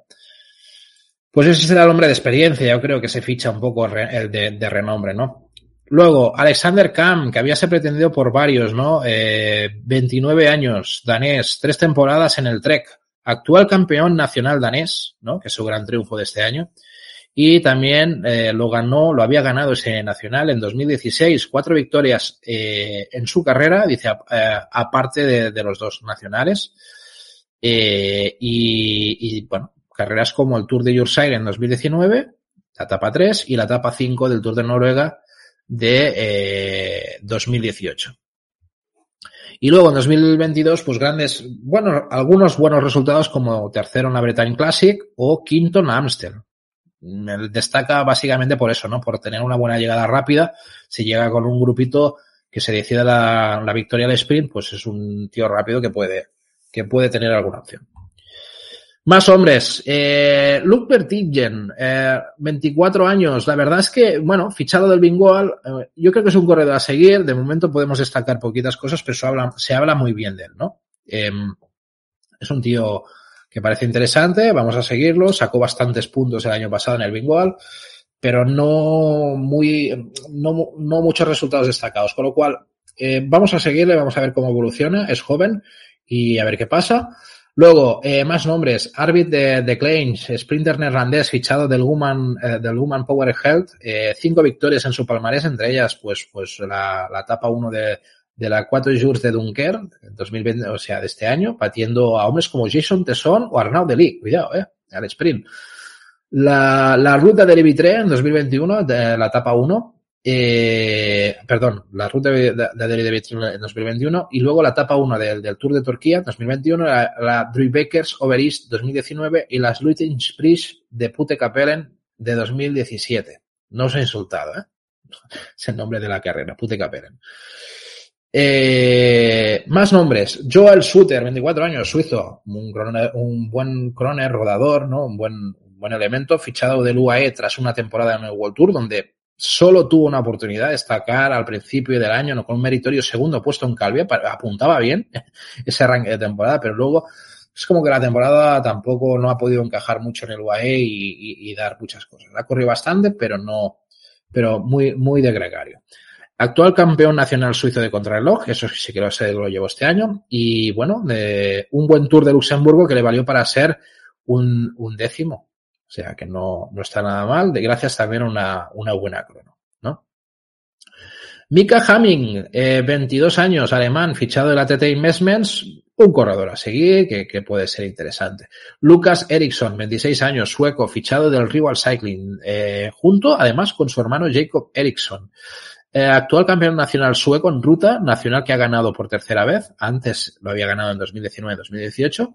Pues ese será el hombre de experiencia, yo creo que se ficha un poco el de, renombre, ¿no? Luego, Alexander Kam, que había se pretendido por varios, ¿no? Eh, 29 años, danés, tres temporadas en el Trek, actual campeón nacional danés, ¿no? Que es su gran triunfo de este año. Y también eh, lo ganó, lo había ganado ese nacional en 2016, cuatro victorias eh, en su carrera, dice, eh, aparte de, los dos nacionales. Eh, y, y, bueno, carreras como el Tour de Yorkshire en 2019, la etapa 3 y la etapa 5 del Tour de Noruega de eh, 2018. Y luego en 2022, pues grandes, bueno, algunos buenos resultados como tercero en la Bretagne Classic o quinto en Amstel. Destaca básicamente por eso, ¿no? Por tener una buena llegada rápida. Si llega con un grupito que se decida la, victoria al sprint, pues es un tío rápido que puede, que puede tener alguna opción. Más hombres. Eh, Luke Vertigen, eh, 24 años. La verdad es que, bueno, fichado del Bingoal, eh, yo creo que es un corredor a seguir. De momento podemos destacar poquitas cosas, pero se habla, se habla muy bien de él, ¿no? Em, es un tío que parece interesante. Vamos a seguirlo. Sacó bastantes puntos el año pasado en el Bingoal, pero no muy, no, no muchos resultados destacados. Con lo cual, eh, vamos a seguirle, vamos a ver cómo evoluciona. Es joven y a ver qué pasa. Luego, eh, más nombres. Arbit de, de Kleins, sprinter neerlandés fichado del Woman, eh, del Woman Power Health. Eh, cinco victorias en su palmarés, entre ellas, pues, pues la, la etapa 1 de, de la 4 Jours de Dunker, 2020, o sea, de este año, batiendo a hombres como Jason Tesson o Arnaud Deli. Cuidado, eh, al sprint. La, la ruta del Evitré en 2021, de la etapa 1, eh, perdón, la ruta de, de, de en 2021 y luego la etapa 1 del, del, Tour de Turquía 2021, la, la Drybekers Over East 2019 y las Luitenspries de Pute Kapellen de 2017. No os he insultado, ¿eh? Es el nombre de la carrera, Pute Kapellen. Eh, más nombres. Joel Suter, 24 años, suizo, un, croner, un buen croner, rodador, ¿no? Un buen, un buen elemento, fichado del UAE tras una temporada en el World Tour, donde solo tuvo una oportunidad de destacar al principio del año, no con un meritorio segundo puesto en Calvia, apuntaba bien ese arranque de temporada, pero luego es como que la temporada tampoco no ha podido encajar mucho en el UAE y, y, y dar muchas cosas. Ha corrido bastante, pero no, pero muy, muy de gregario. Actual campeón nacional suizo de contrarreloj, eso sí que lo, llevo este año, y bueno, de un buen tour de Luxemburgo que le valió para ser un, un décimo o sea que no, no está nada mal, de gracias también a una, una buena crono, ¿no? Mika Hamming, eh, 22 años, alemán, fichado de la TT Investments, un corredor a seguir que, que puede ser interesante. Lucas Eriksson, 26 años, sueco, fichado del Rival Cycling, eh, junto además con su hermano Jacob Eriksson. Eh, actual campeón nacional sueco en ruta, nacional que ha ganado por tercera vez, antes lo había ganado en 2019-2018.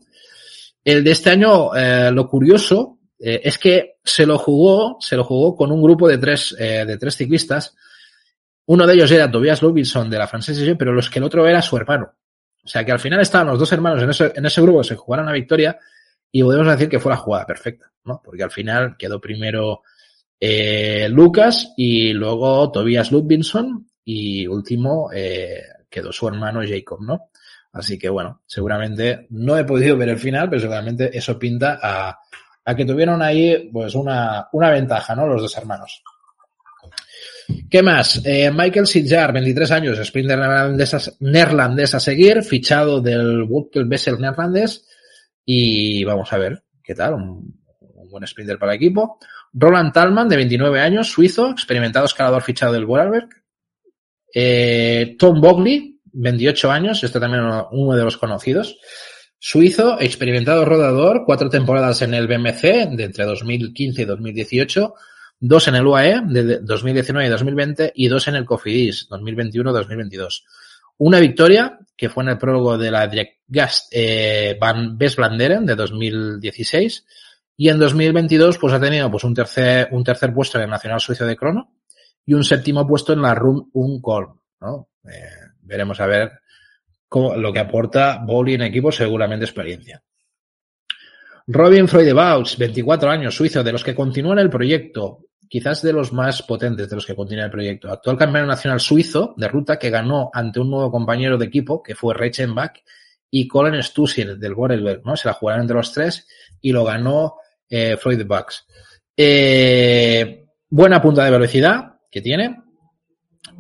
El de este año, eh, lo curioso eh, es que se lo jugó, se lo jugó con un grupo de tres, de tres ciclistas. Uno de ellos era Tobias Ludwigson de la francesa, pero los que el otro era su hermano. O sea que al final estaban los dos hermanos en ese, en ese grupo, se jugaron la victoria y podemos decir que fue la jugada perfecta, ¿no? Porque al final quedó primero eh, Lucas y luego Tobias Ludwigson y último eh, quedó su hermano Jacob, ¿no? Así que bueno, seguramente no he podido ver el final, pero seguramente eso pinta a, a que tuvieron ahí pues una, una ventaja, ¿no? Los dos hermanos. ¿Qué más? Eh, Michael Sidjar, 23 años, sprinter neerlandés, neerlandés a seguir, fichado del Wutkel Bessel neerlandés. Y vamos a ver qué tal, un, un, buen sprinter para el equipo. Roland Talman, de 29 años, suizo, experimentado escalador fichado del Vorarlberg. Eh, Tom Bogley, 28 años, este también uno, de los conocidos. Suizo, experimentado rodador, cuatro temporadas en el BMC de entre 2015 y 2018, dos en el UAE de 2019 y 2020 y dos en el Cofidis 2021-2022. Una victoria que fue en el prólogo de la Gast eh, Van Blanderen de 2016 y en 2022 pues ha tenido pues un tercer un tercer puesto en el Nacional Suizo de Crono y un séptimo puesto en la Run Unkolm, ¿no? Eh, veremos a ver lo que aporta Bowley en equipo, seguramente experiencia. Robin Freudebaus, 24 años, suizo, de los que continúan el proyecto, quizás de los más potentes de los que continúan el proyecto. Actual campeón nacional suizo de ruta que ganó ante un nuevo compañero de equipo, que fue Reichenbach, y Colin Stussel del Vorarlberg, ¿no? Se la jugaron entre los tres y lo ganó eh, Freudebaus. Eh, buena punta de velocidad que tiene.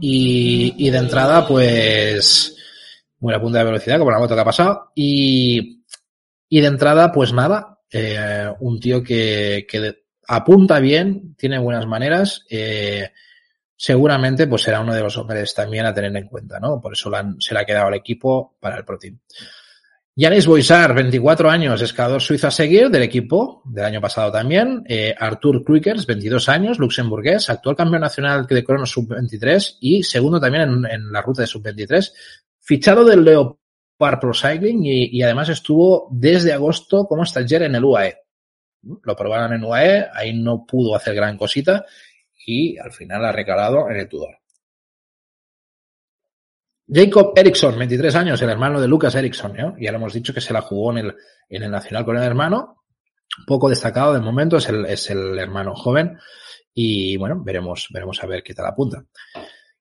Y, de entrada, pues, buena punta de velocidad, como la moto que ha pasado. Y, y de entrada, pues nada, eh, un tío que, apunta bien, tiene buenas maneras, eh, seguramente pues será uno de los hombres también a tener en cuenta, ¿no? Por eso han, se le ha quedado al equipo para el Pro Team. Yanis Boisar, 24 años, escalador suizo a seguir del equipo del año pasado también. Eh, Artur Kruikers, 22 años, luxemburgués, actual campeón nacional de crono sub-23 y segundo también en, en, la ruta de sub-23 Fichado del Leopard Pro Cycling y, y además estuvo desde agosto como stagiaire en el UAE. Lo probaron en UAE, ahí no pudo hacer gran cosita y al final ha recalado en el Tudor. Jacob Eriksson, 23 años, el hermano de Lucas Eriksson, ¿no? Ya lo hemos dicho que se la jugó en el, en el Nacional con el hermano. Poco destacado de momento, es el, es el hermano joven. Y bueno, veremos, veremos a ver qué tal apunta.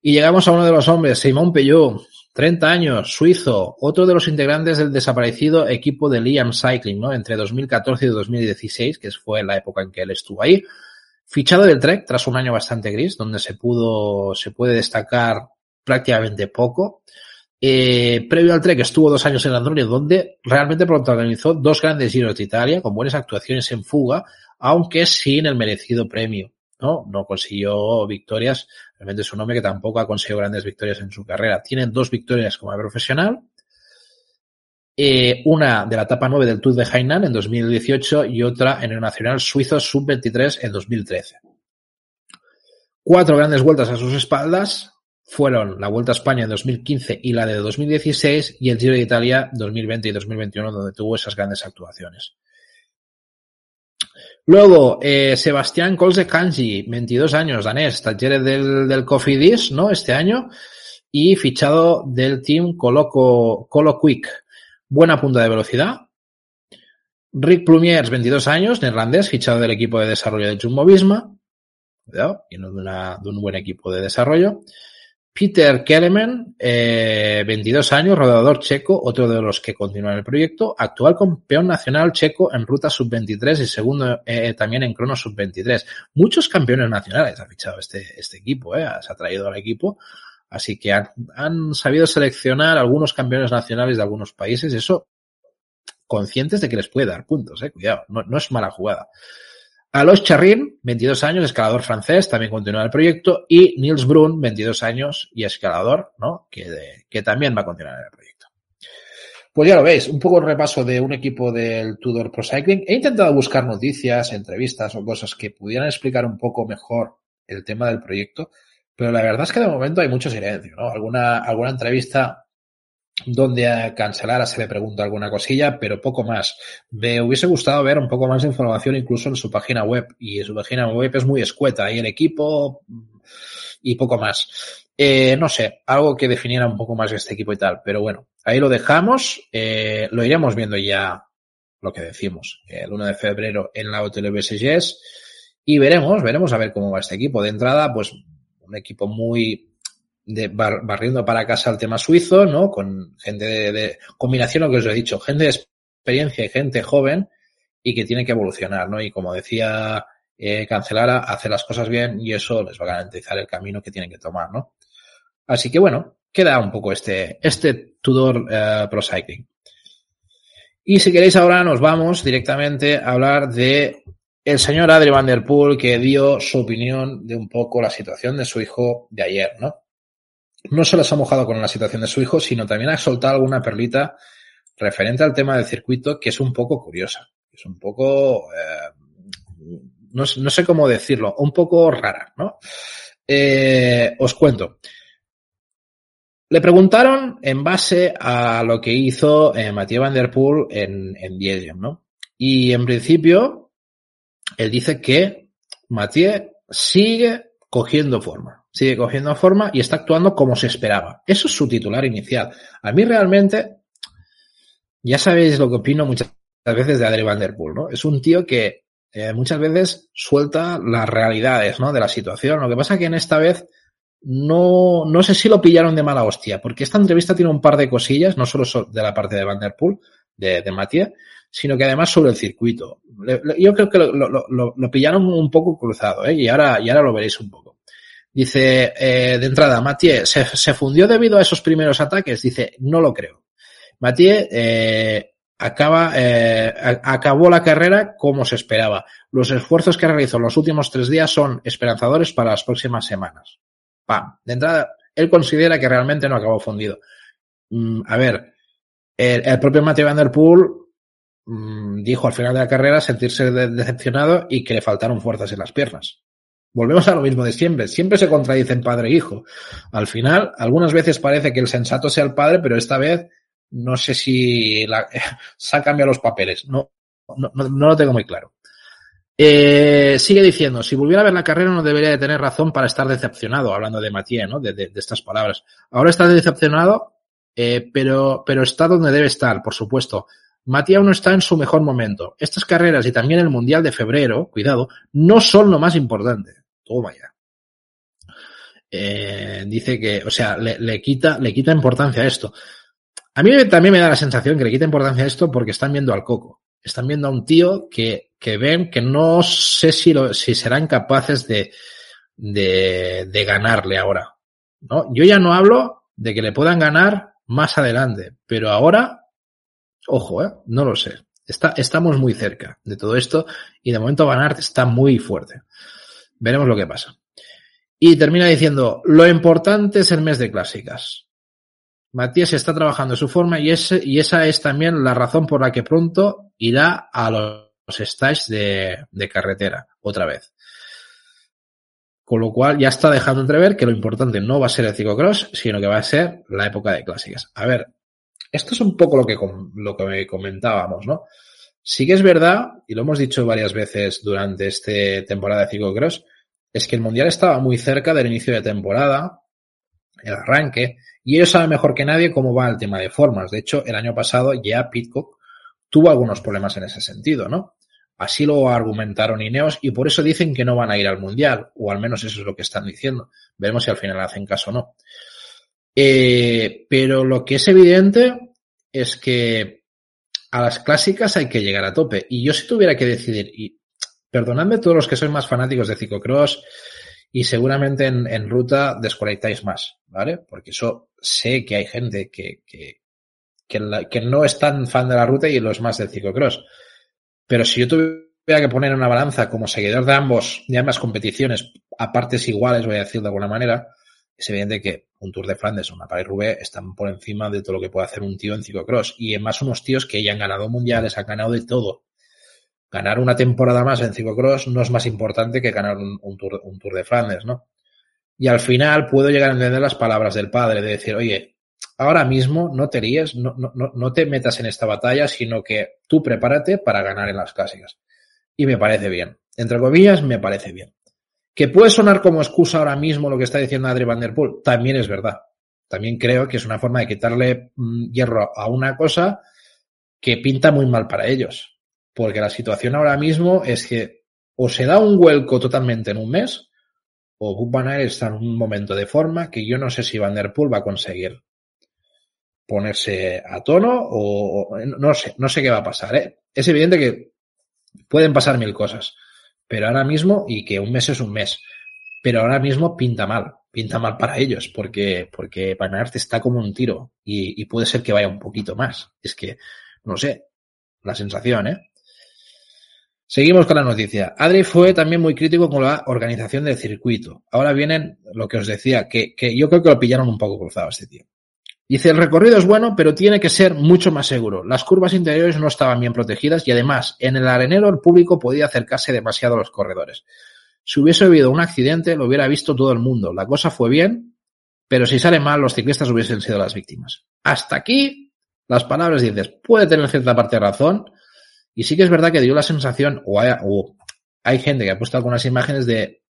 Y llegamos a uno de los hombres, Simón Peyot, 30 años, suizo, otro de los integrantes del desaparecido equipo de Liam Cycling, ¿no? Entre 2014 y 2016, que fue la época en que él estuvo ahí. Fichado del Trek tras un año bastante gris, donde se pudo, se puede destacar prácticamente poco. Eh, previo al Trek estuvo dos años en Android, donde realmente protagonizó dos grandes giros de Italia, con buenas actuaciones en fuga, aunque sin el merecido premio. ¿no? No consiguió victorias. Realmente es un hombre que tampoco ha conseguido grandes victorias en su carrera. Tiene dos victorias como profesional. Eh, una de la etapa 9 del Tour de Hainan en 2018 y otra en el Nacional Suizo Sub-23 en 2013. Cuatro grandes vueltas a sus espaldas fueron la Vuelta a España en 2015 y la de 2016 y el Giro de Italia 2020 y 2021 donde tuvo esas grandes actuaciones. Luego, eh, Sebastián Colze Kanji, 22 años, danés, taller del, del Cofidis, ¿no? Este año. Y fichado del team Coloco, Colo Quick. Buena punta de velocidad. Rick Plumiers, 22 años, neerlandés, fichado del equipo de desarrollo de Jumbo Visma. Cuidado, y no de un buen equipo de desarrollo. Peter Kelemen, eh, 22 años, rodador checo, otro de los que continúa en el proyecto, actual campeón nacional checo en ruta sub-23 y segundo eh, también en crono sub-23. Muchos campeones nacionales ha fichado este, este equipo, eh, se ha traído al equipo. Así que han, han sabido seleccionar algunos campeones nacionales de algunos países, eso conscientes de que les puede dar puntos, eh, cuidado, no, no es mala jugada. Alois Charrin, 22 años, escalador francés, también continúa el proyecto, y Niels Brun, 22 años y escalador, ¿no? Que, que también va a continuar el proyecto. Pues ya lo veis, un poco el repaso de un equipo del Tudor Pro Cycling. He intentado buscar noticias, entrevistas o cosas que pudieran explicar un poco mejor el tema del proyecto, pero la verdad es que de momento hay mucho silencio, ¿no? Alguna, alguna entrevista donde a Cancelara se le pregunta alguna cosilla, pero poco más. Me hubiese gustado ver un poco más de información incluso en su página web, y su página web es muy escueta, y el equipo y poco más. Eh, no sé, algo que definiera un poco más este equipo y tal, pero bueno, ahí lo dejamos, eh, lo iremos viendo ya lo que decimos el 1 de febrero en la Hotel BSGs y veremos, veremos a ver cómo va este equipo. De entrada, pues un equipo muy de barriendo para casa el tema suizo, ¿no? Con gente de, de, combinación, lo que os he dicho, gente de experiencia y gente joven y que tiene que evolucionar, ¿no? Y como decía eh, Cancelara, hacer las cosas bien y eso les va a garantizar el camino que tienen que tomar, ¿no? Así que bueno, queda un poco este, este Tudor uh, Pro Cycling. Y si queréis ahora nos vamos directamente a hablar de el señor Adri Van Der Poel que dio su opinión de un poco la situación de su hijo de ayer, ¿no? No solo se ha mojado con la situación de su hijo, sino también ha soltado alguna perlita referente al tema del circuito que es un poco curiosa. Es un poco, eh, no, no, sé cómo decirlo, un poco rara, ¿no? Eh, os cuento. Le preguntaron en base a lo que hizo eh, Mathieu Van Der Poel en, en Diedium, ¿no? Y en principio, él dice que Mathieu sigue cogiendo forma sigue cogiendo forma y está actuando como se esperaba. Eso es su titular inicial. A mí realmente, ya sabéis lo que opino muchas veces de Adri Van Der Poel, ¿no? Es un tío que eh, muchas veces suelta las realidades, ¿no? De la situación. Lo que pasa que en esta vez no, no sé si lo pillaron de mala hostia, porque esta entrevista tiene un par de cosillas, no solo de la parte de Van Der Poel, de, de Mathieu, sino que además sobre el circuito. Yo creo que lo, lo, lo, lo pillaron un poco cruzado, ¿eh? Y ahora, y ahora lo veréis un poco. Dice, eh, de entrada, Mathieu, ¿se, ¿se, fundió debido a esos primeros ataques? Dice, no lo creo. Mathieu eh, acaba, eh, acabó la carrera como se esperaba. Los esfuerzos que realizó en los últimos tres días son esperanzadores para las próximas semanas. Pam. De entrada, él considera que realmente no acabó fundido. Mm, a ver, el, propio Mathieu Van Der Poel mm, dijo al final de la carrera sentirse de decepcionado y que le faltaron fuerzas en las piernas. Volvemos a lo mismo de siempre. Siempre se contradicen padre e hijo. Al final, algunas veces parece que el sensato sea el padre, pero esta vez no sé si la, se han cambiado los papeles. No, no, no lo tengo muy claro. Eh, sigue diciendo, si volviera a ver la carrera no debería de tener razón para estar decepcionado, hablando de Mathieu, ¿no? De, de, estas palabras. Ahora está decepcionado, eh, pero, pero está donde debe estar, por supuesto. Mathieu no está en su mejor momento. Estas carreras y también el Mundial de febrero, cuidado, no son lo más importante. Toma ya. Eh, dice que, o sea, le, le, quita, le quita importancia a esto. A mí también me da la sensación que le quita importancia a esto porque están viendo al coco. Están viendo a un tío que, que ven que no sé si, lo, si serán capaces de, de, de ganarle ahora. ¿no? Yo ya no hablo de que le puedan ganar más adelante, pero ahora, ojo, ¿eh? no lo sé. Está, estamos muy cerca de todo esto y de momento Van está muy fuerte. Veremos lo que pasa. Y termina diciendo, lo importante es el mes de clásicas. Matías está trabajando su forma y, y esa es también la razón por la que pronto irá a los stages de, de carretera, otra vez. Con lo cual ya está dejando entrever que lo importante no va a ser el ciclocross, sino que va a ser la época de clásicas. A ver, esto es un poco lo que, lo que comentábamos, ¿no? Sí que es verdad, y lo hemos dicho varias veces durante esta temporada de ciclocross, es que el Mundial estaba muy cerca del inicio de temporada, el arranque, y ellos saben mejor que nadie cómo va el tema de formas. De hecho, el año pasado ya Pitcock tuvo algunos problemas en ese sentido, ¿no? Así lo argumentaron Ineos y por eso dicen que no van a ir al Mundial, o al menos eso es lo que están diciendo. Veremos si al final hacen caso o no. Eh, pero lo que es evidente es que a las clásicas hay que llegar a tope. Y yo si tuviera que decidir, y perdonadme todos los que sois más fanáticos de ciclocross y seguramente en, en ruta desconectáis más, ¿vale? Porque eso sé que hay gente que, que, que, no es tan fan de la ruta y lo es más del ciclocross. Pero si yo tuviera que poner una balanza como seguidor de ambos, de ambas competiciones, a partes iguales, voy a decir de alguna manera, es evidente que un Tour de Flandes o una Paris-Roubaix están por encima de todo lo que puede hacer un tío en ciclocross. Y más unos tíos que ya han ganado mundiales, han ganado de todo. Ganar una temporada más en ciclocross no es más importante que ganar un, tour, de Flandes, ¿no? Y al final puedo llegar a entender las palabras del padre, de decir, oye, ahora mismo no te líes, no, no te metas en esta batalla, sino que tú prepárate para ganar en las clásicas. Y me parece bien. Entre comillas, me parece bien. Que puede sonar como excusa ahora mismo lo que está diciendo Adri Van Der Poel, también es verdad. También creo que es una forma de quitarle mm, hierro a una cosa que pinta muy mal para ellos. Porque la situación ahora mismo es que o se da un vuelco totalmente en un mes, o Van está en un momento de forma que yo no sé si Van Der Poel va a conseguir ponerse a tono o, o, no sé, no sé qué va a pasar. ¿eh? Es evidente que pueden pasar mil cosas, pero ahora mismo, y que un mes es un mes, pero ahora mismo pinta mal, pinta mal para ellos, porque, porque Van Aert está como un tiro y, y puede ser que vaya un poquito más. Es que, no sé, la sensación, ¿eh? Seguimos con la noticia. Adri fue también muy crítico con la organización del circuito. Ahora vienen lo que os decía, que, que yo creo que lo pillaron un poco cruzado este tío. Dice, el recorrido es bueno, pero tiene que ser mucho más seguro. Las curvas interiores no estaban bien protegidas y además, en el arenero el público podía acercarse demasiado a los corredores. Si hubiese habido un accidente, lo hubiera visto todo el mundo. La cosa fue bien, pero si sale mal, los ciclistas hubiesen sido las víctimas. Hasta aquí, las palabras dices, puede tener cierta parte de razón, y sí que es verdad que dio la sensación, o hay, gente que ha puesto algunas imágenes de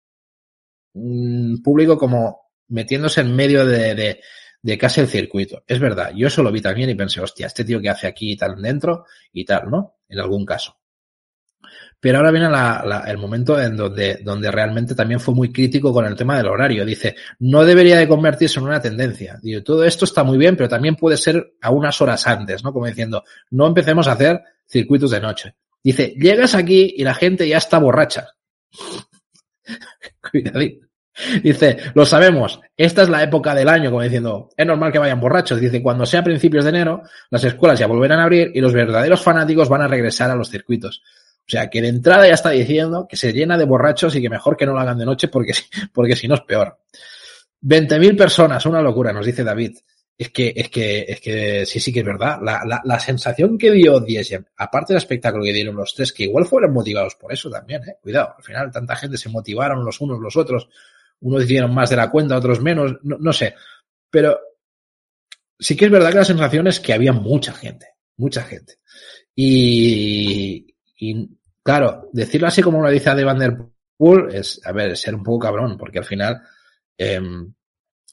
un público como metiéndose en medio de, de de casi el circuito. Es verdad, yo eso lo vi también y pensé, hostia, este tío que hace aquí y tal dentro y tal, ¿no? En algún caso. Pero ahora viene la, la, el momento en donde, donde realmente también fue muy crítico con el tema del horario. Dice, no debería de convertirse en una tendencia. Digo, todo esto está muy bien, pero también puede ser a unas horas antes, ¿no? Como diciendo, no empecemos a hacer circuitos de noche. Dice, llegas aquí y la gente ya está borracha. Cuidadito. Dice, lo sabemos, esta es la época del año, como diciendo, es normal que vayan borrachos. Dice, cuando sea principios de enero, las escuelas ya volverán a abrir y los verdaderos fanáticos van a regresar a los circuitos. O sea, que de entrada ya está diciendo que se llena de borrachos y que mejor que no lo hagan de noche porque, porque si no es peor. 20.000 personas, una locura, nos dice David. es que, es que, es que sí, sí que es verdad. La, la, la sensación que dio Diesen, aparte del espectáculo que dieron los tres, que igual fueron motivados por eso también, eh. Cuidado, al final tanta gente se motivaron los unos los otros. Unos hicieron más de la cuenta, otros menos, no, no sé. Pero sí que es verdad que la sensación es que había mucha gente, mucha gente. Y, claro, decirlo así como lo dice de Van der Poel es, a ver, ser un poco cabrón, porque al final, eh,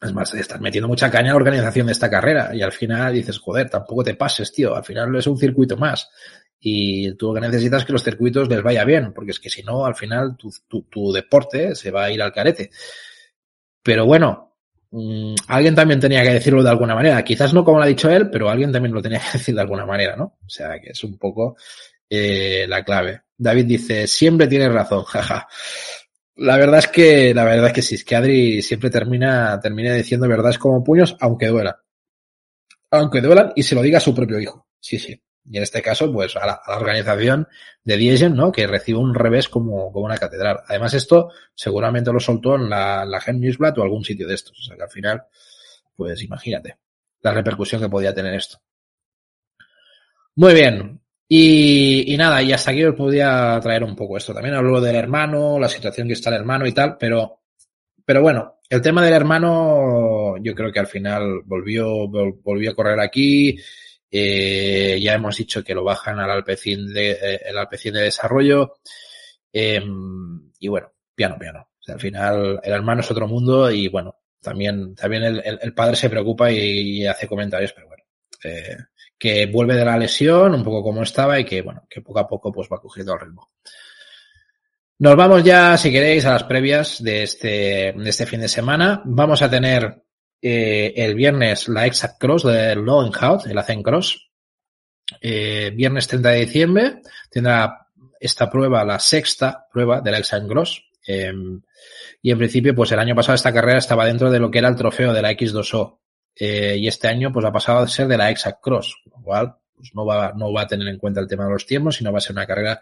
es más, estás metiendo mucha caña a la organización de esta carrera y al final dices, joder, tampoco te pases, tío, al final es un circuito más. Y tú lo que necesitas es que los circuitos les vaya bien, porque es que si no, al final tu, tu, tu deporte se va a ir al carete. Pero bueno, mmm, alguien también tenía que decirlo de alguna manera. Quizás no como lo ha dicho él, pero alguien también lo tenía que decir de alguna manera, ¿no? O sea, que es un poco eh, la clave. David dice, siempre tienes razón, jaja. La verdad es que, la verdad es que sí, es que Adri siempre termina, termina diciendo verdades como puños, aunque duela. Aunque duelan y se lo diga a su propio hijo. Sí, sí. Y en este caso, pues a la, a la organización de Diegen, ¿no? Que recibe un revés como, como una catedral. Además, esto seguramente lo soltó en la, la Gen Newsblatt o algún sitio de estos. O sea que al final, pues imagínate la repercusión que podía tener esto. Muy bien. Y, y, nada, y hasta aquí os podía traer un poco esto. También hablo del hermano, la situación que está el hermano y tal, pero, pero bueno, el tema del hermano, yo creo que al final volvió, volvió a correr aquí. Eh, ya hemos dicho que lo bajan al Alpecin de, eh, el Alpecin de desarrollo. Eh, y bueno, piano, piano. O sea, al final el hermano es otro mundo y bueno, también, también el, padre se preocupa y, y, hace comentarios, pero bueno. Eh, que vuelve de la lesión, un poco como estaba y que, bueno, que poco a poco pues va cogiendo el ritmo. Nos vamos ya, si queréis, a las previas de este, de este fin de semana. Vamos a tener eh, el viernes la Exact Cross de Lowenhout, el Azen Cross. Eh, viernes 30 de diciembre tendrá esta prueba, la sexta prueba de la Exact Cross. Eh, y en principio, pues el año pasado esta carrera estaba dentro de lo que era el trofeo de la X2O, eh, y este año pues ha pasado a ser de la Exact Cross, lo cual pues, no, va, no va a tener en cuenta el tema de los tiempos, sino va a ser una carrera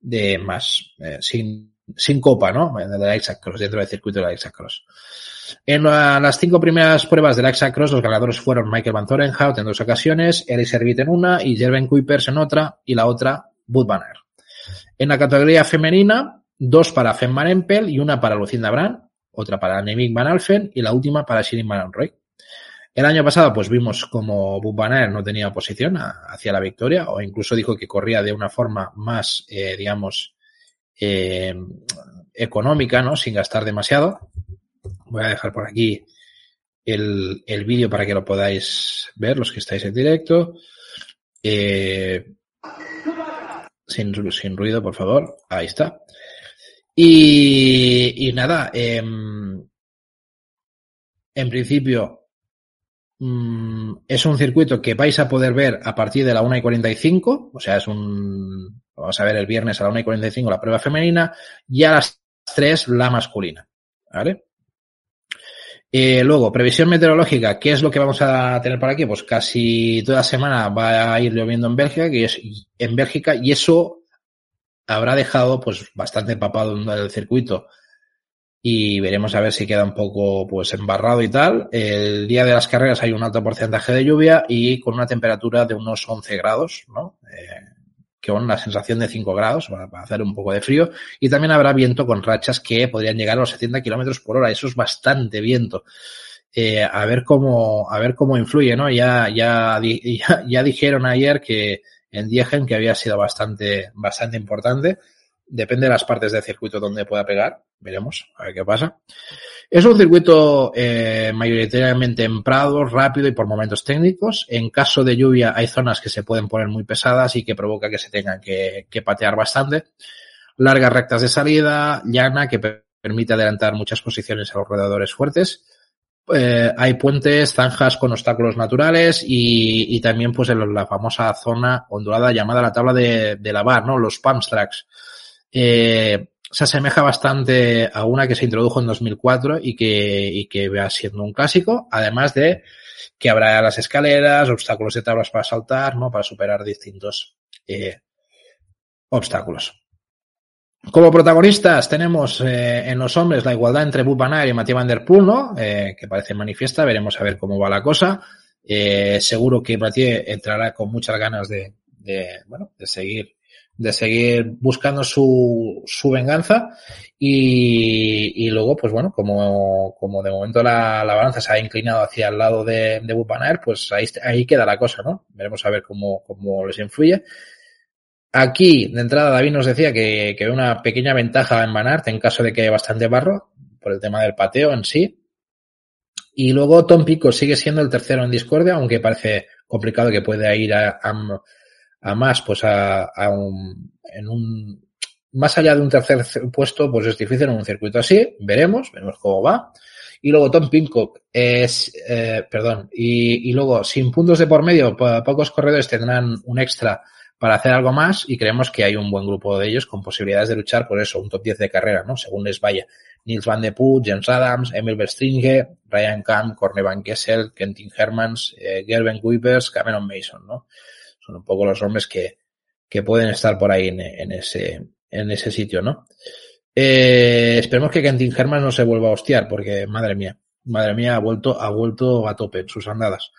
de más, sin, sin copa, ¿no? De la Exact Cross, dentro del circuito de la Exact Cross. En la, las cinco primeras pruebas de la Exact Cross, los ganadores fueron Michael Van Zorenhout en dos ocasiones, Eric Servit en una y Jerven Kuipers en otra, y la otra, Bud Banner. En la categoría femenina, dos para Fem Van Empel y una para Lucinda Brand, otra para Nemik Van Alfen y la última para Shirin Van Roy. El año pasado, pues vimos como Bubanaer no tenía oposición a, hacia la victoria, o incluso dijo que corría de una forma más, eh, digamos, eh, económica, ¿no? Sin gastar demasiado. Voy a dejar por aquí el, el vídeo para que lo podáis ver, los que estáis en directo. Eh, sin, sin ruido, por favor. Ahí está. Y, y nada, eh, en principio, Mm, es un circuito que vais a poder ver a partir de la 1 y 45, o sea, es un, vamos a ver el viernes a la 1 y 45 la prueba femenina y a las 3 la masculina, ¿vale? Eh, luego, previsión meteorológica, ¿qué es lo que vamos a tener por aquí? Pues casi toda semana va a ir lloviendo en Bélgica, que es en Bélgica, y eso habrá dejado pues bastante empapado el circuito y veremos a ver si queda un poco pues embarrado y tal. El día de las carreras hay un alto porcentaje de lluvia y con una temperatura de unos 11 grados, ¿no? Eh, que con la sensación de 5 grados para, hacer un poco de frío y también habrá viento con rachas que podrían llegar a los 70 kilómetros por hora. Eso es bastante viento. Eh, a ver cómo a ver cómo influye, ¿no? Ya ya ya, ya dijeron ayer que en Diegen que había sido bastante bastante importante Depende de las partes del circuito donde pueda pegar. Veremos, a ver qué pasa. Es un circuito eh, mayoritariamente en prados, rápido y por momentos técnicos. En caso de lluvia hay zonas que se pueden poner muy pesadas y que provoca que se tengan que, que patear bastante. Largas rectas de salida, llana, que permite adelantar muchas posiciones a los rodeadores fuertes. Eh, hay puentes, zanjas con obstáculos naturales y, y también pues en la famosa zona ondulada llamada la tabla de, de lavar, ¿no? Los pump tracks eh, se asemeja bastante a una que se introdujo en 2004 y que, y que va siendo un clásico, además de que habrá las escaleras, obstáculos de tablas para saltar, ¿no? Para superar distintos eh, obstáculos. Como protagonistas tenemos eh, en los hombres la igualdad entre Bub Van y Mathieu Van Der Poel, ¿no? Eh, que parece manifiesta, veremos a ver cómo va la cosa. Eh, seguro que Mathieu entrará con muchas ganas de, de, bueno, de seguir de seguir buscando su, su venganza y, y, luego, pues bueno, como, como de momento la, la, balanza se ha inclinado hacia el lado de, de pues ahí, ahí queda la cosa, ¿no? Veremos a ver cómo, cómo les influye. Aquí, de entrada, David nos decía que, que ve una pequeña ventaja en Van en caso de que haya bastante barro, por el tema del pateo en sí. Y luego Tom Pico sigue siendo el tercero en discordia, aunque parece complicado que pueda ir a, a, a más, pues a, a un, en un, más allá de un tercer puesto, pues es difícil en un circuito así, veremos, veremos cómo va. Y luego Tom Pincock es, eh, perdón, y, y, luego sin puntos de por medio, pocos corredores tendrán un extra para hacer algo más y creemos que hay un buen grupo de ellos con posibilidades de luchar por eso, un top 10 de carrera, ¿no? Según les vaya. Nils Van de Poel, James Adams, Emil Verstringe, Ryan Camp, Corne Van Kessel, Kentin Hermans, eh, Gerben Kuipers, Cameron Mason, ¿no? Son un poco los hombres que, que pueden estar por ahí en, en ese, en ese sitio, ¿no? Eh, esperemos que Kentin Hermans no se vuelva a hostiar, porque madre mía, madre mía, ha vuelto, ha vuelto a tope en sus andadas.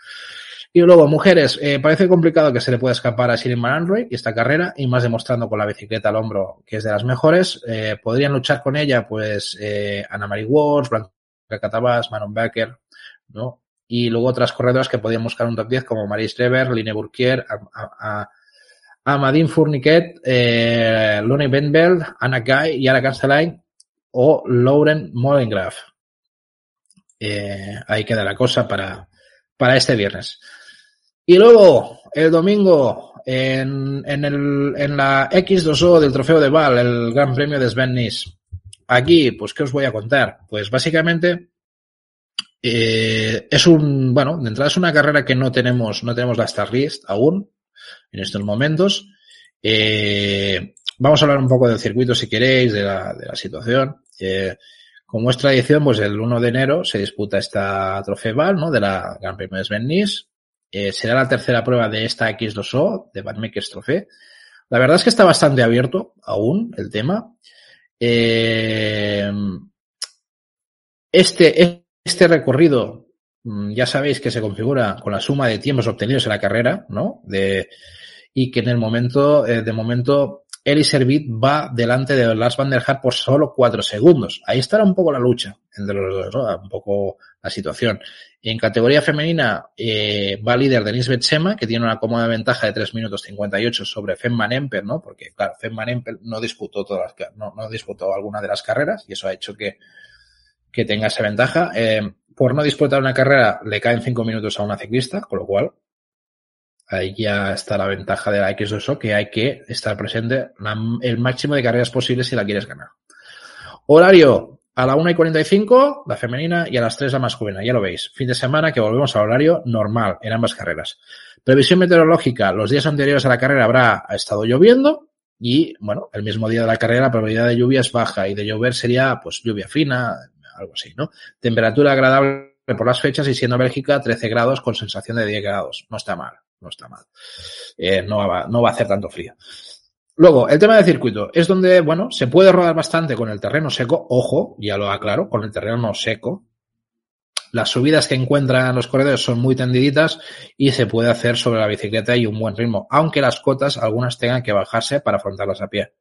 Y luego, mujeres, eh, parece complicado que se le pueda escapar a Shirin Android y esta carrera, y más demostrando con la bicicleta al hombro que es de las mejores. Eh, podrían luchar con ella, pues, eh, Anna Marie Wars, Blanca Catabas, Manon Becker, ¿no? Y luego otras corredoras que podían buscar un top 10 como Marie Streber, Line Burkier, a, a, a Madine Fourniquet, eh, Lone Benbel, Anna Guy, Yara Castelline o Lauren Mollengraf. Eh, ahí queda la cosa para, para este viernes. Y luego, el domingo, en, en, el, en la X2O del Trofeo de Val, el Gran Premio de Sven Nys. Aquí, pues, ¿qué os voy a contar? Pues básicamente, eh, es un, bueno, de entrada es una carrera que no tenemos, no tenemos la Star aún, en estos momentos. Eh, vamos a hablar un poco del circuito si queréis, de la, de la situación. Eh, como es tradición, pues el 1 de enero se disputa esta Trofeo ¿no? De la Gran Premio de Sven Nys. Eh, será la tercera prueba de esta X2O, de Makers Trofeo. La verdad es que está bastante abierto aún el tema. Eh, este, este recorrido, mm, ya sabéis que se configura con la suma de tiempos obtenidos en la carrera, ¿no? De, y que en el momento, eh, de momento, Eli Servit va delante de Lars van der Haar por solo cuatro segundos. Ahí estará un poco la lucha entre los dos, ¿no? un poco la situación. En categoría femenina eh, va líder Denise Betsema, que tiene una cómoda ventaja de 3 minutos 58 sobre Femman Emper, ¿no? Porque, claro, Femman Emper no disputó todas las, no, no disputó alguna de las carreras y eso ha hecho que, que tenga esa ventaja. Eh, por no disputar una carrera le caen 5 minutos a una ciclista, con lo cual ahí ya está la ventaja de la X2O, que hay que estar presente el máximo de carreras posibles si la quieres ganar. Horario, a la 1 y 45 la femenina y a las 3 la masculina, ya lo veis. Fin de semana que volvemos al horario normal en ambas carreras. Previsión meteorológica, los días anteriores a la carrera habrá estado lloviendo y, bueno, el mismo día de la carrera la probabilidad de lluvia es baja y de llover sería, pues, lluvia fina, algo así, ¿no? Temperatura agradable por las fechas y siendo Bélgica 13 grados con sensación de 10 grados. No está mal no está mal. Eh, no, va, no va a hacer tanto frío. Luego, el tema del circuito es donde, bueno, se puede rodar bastante con el terreno seco. Ojo, ya lo aclaro, con el terreno seco. Las subidas que encuentran los corredores son muy tendiditas y se puede hacer sobre la bicicleta y un buen ritmo, aunque las cotas algunas tengan que bajarse para afrontarlas a pie.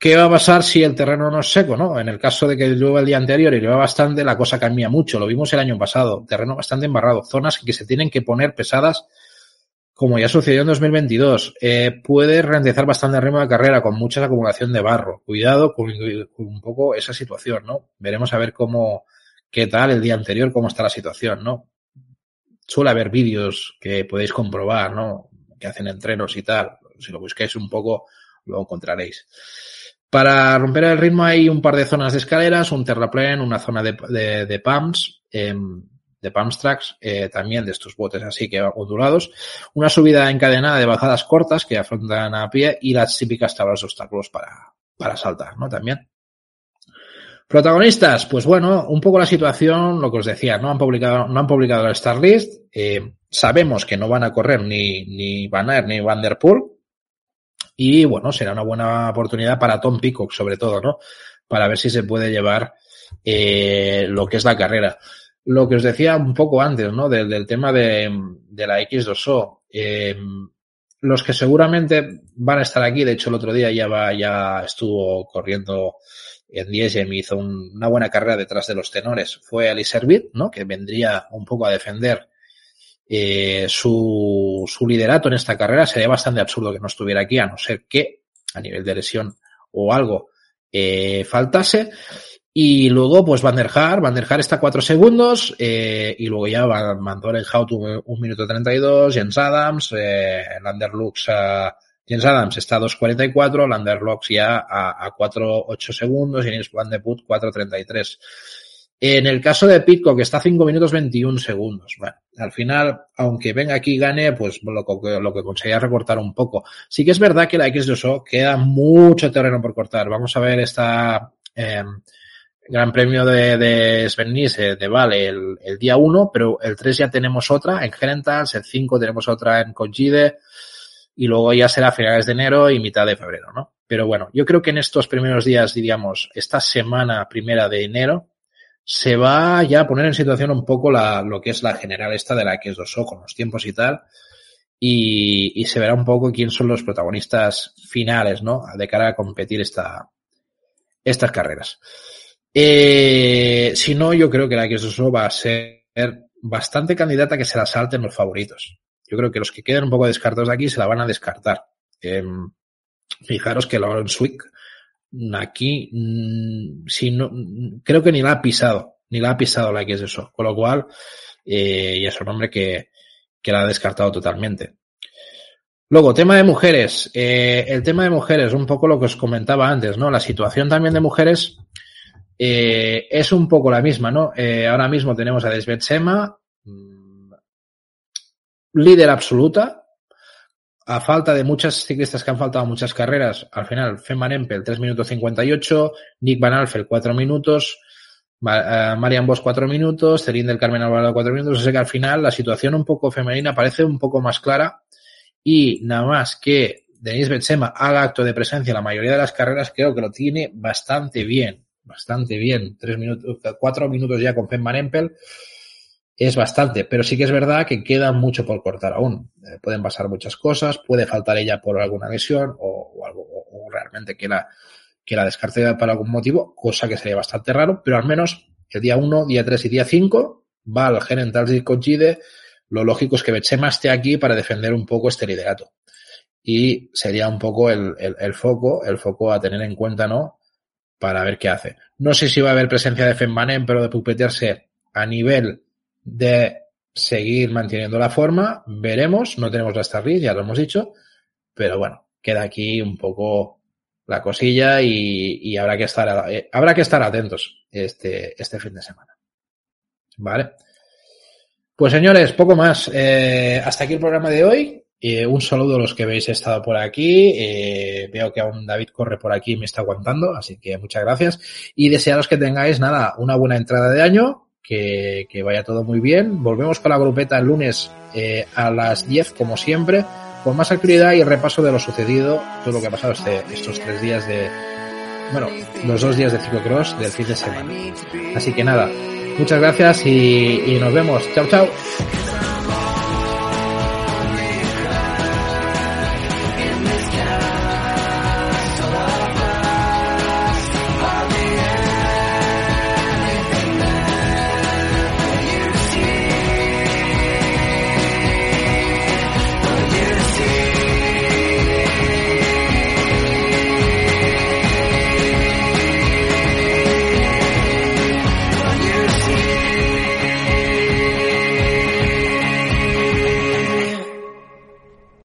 ¿Qué va a pasar si el terreno no es seco? ¿no? En el caso de que llueva el día anterior y llueva bastante, la cosa cambia mucho. Lo vimos el año pasado. Terreno bastante embarrado. Zonas que se tienen que poner pesadas como ya sucedió en 2022, eh, puede ralentizar bastante el ritmo de carrera con mucha acumulación de barro. Cuidado con, con, un poco esa situación, ¿no? Veremos a ver cómo, qué tal el día anterior, cómo está la situación, ¿no? Suele haber vídeos que podéis comprobar, ¿no? Que hacen entrenos y tal. Si lo busquáis un poco, lo encontraréis. Para romper el ritmo hay un par de zonas de escaleras, un terraplén, una zona de, de, de pumps. Eh, de pump tracks, también de estos botes así que ondulados, una subida encadenada de bajadas cortas que afrontan a pie y las típicas tablas de obstáculos para, para saltar, ¿no? También. Protagonistas, pues bueno, un poco la situación, lo que os decía, no han publicado, no han publicado el Star List, eh, sabemos que no van a correr ni, ni Van Aert ni Van Der Poel, y bueno, será una buena oportunidad para Tom Peacock, sobre todo, ¿no? Para ver si se puede llevar eh, lo que es la carrera. lo que os decía un poco antes, ¿no? Del, tema de, de, la X2O. Eh, los que seguramente van a estar aquí, de hecho el otro día ya va, ya estuvo corriendo en Diesem hizo un, una buena carrera detrás de los tenores, fue Ali Servit, ¿no? Que vendría un poco a defender eh, su, su liderato en esta carrera. Sería bastante absurdo que no estuviera aquí, a no ser que a nivel de lesión o algo eh, faltase. Y luego, pues Van der Haar, Van der Haar está cuatro segundos, eh, y luego ya Van, Van Dorenhout un, un minuto 32, Jens Adams, eh, Lander Lux, uh, Jens Adams está a 2.44, Lander Lux ya a, a 4.8 segundos y Van de Put 4.33. En el caso de Pitcock, que está a 5 minutos 21 segundos. Bueno, al final, aunque venga aquí y gane, pues lo que, lo que conseguía recortar un poco. Sí que es verdad que la X2O queda mucho terreno por cortar. Vamos a ver esta, eh, Gran Premio de, de Sven Nys, de Vale el, el, día 1, pero el 3 ya tenemos otra en Gerentals, el 5 tenemos otra en Cogide y luego ya será finales de enero y mitad de febrero, ¿no? Pero bueno, yo creo que en estos primeros días, diríamos, esta semana primera de enero, se va ya a poner en situación un poco la, lo que es la general esta de la X2O con los tiempos y tal. Y, se verá un poco quién son los protagonistas finales, ¿no? De cara a competir esta, estas carreras. Eh, si no, yo creo que la X2O va a ser bastante candidata que se la salten los favoritos. Yo creo que los que queden un poco descartados de aquí se la van a descartar. Eh, fijaros que Lawrence Swick aquí, mmm, si no, creo que ni la ha pisado, ni la ha pisado la X2O. Con lo cual, eh, ya es un hombre que, que la ha descartado totalmente. Luego, tema de mujeres. Eh, el tema de mujeres, un poco lo que os comentaba antes, ¿no? La situación también de mujeres eh, es un poco la misma, ¿no? Ahora mismo tenemos a Desbet Sema, mmm, líder absoluta, a falta de muchas ciclistas que han faltado muchas carreras, al final Femman Empel 3 minutos 58, Nick Van Alfel 4 minutos, uh, Marian Bosch 4 minutos, Celine del Carmen Alvarado 4 minutos, sea que al final la situación un poco femenina parece un poco más clara. Y nada más que Denise Betsema haga acto de presencia en la mayoría de las carreras, creo que lo tiene bastante bien bastante bien. Tres minutos, cuatro minutos ya con Femman Empel es bastante, pero sí que es verdad que queda mucho por cortar aún. Eh, pueden pasar muchas cosas, puede faltar ella por alguna lesión o, o algo, o, realmente que la, que la descarte por algún motivo, cosa que sería bastante raro, pero al menos el día 1, día 3 y día 5 va al Genentals y Cochide. Lo lógico es que Bechema esté aquí para defender un poco este liderato. Y sería un poco el, el, foco, el foco a tener en cuenta, ¿no? para ver qué hace. No sé si va a haber presencia de Femmanen, pero de pupetearse a nivel de seguir manteniendo la forma, veremos. No tenemos la Starry, ya lo hemos dicho, pero bueno, queda aquí un poco la cosilla y, y habrá que estar eh, habrá que estar atentos este este fin de semana. Vale. Pues señores, poco más. Eh, hasta aquí el programa de hoy. Eh, un saludo a los que habéis estado por aquí. Veo que aún David corre por aquí y me está aguantando, así que muchas gracias. Y desearos que tengáis, nada, una buena entrada de año, que, que vaya todo muy bien. Volvemos con la grupeta el lunes eh, a las 10, como siempre, con más actividad y repaso de lo sucedido, todo lo que ha pasado este, estos tres días de, bueno, los dos días de ciclocross del fin de semana. Así que nada, muchas gracias y, y nos vemos. Chao, chao.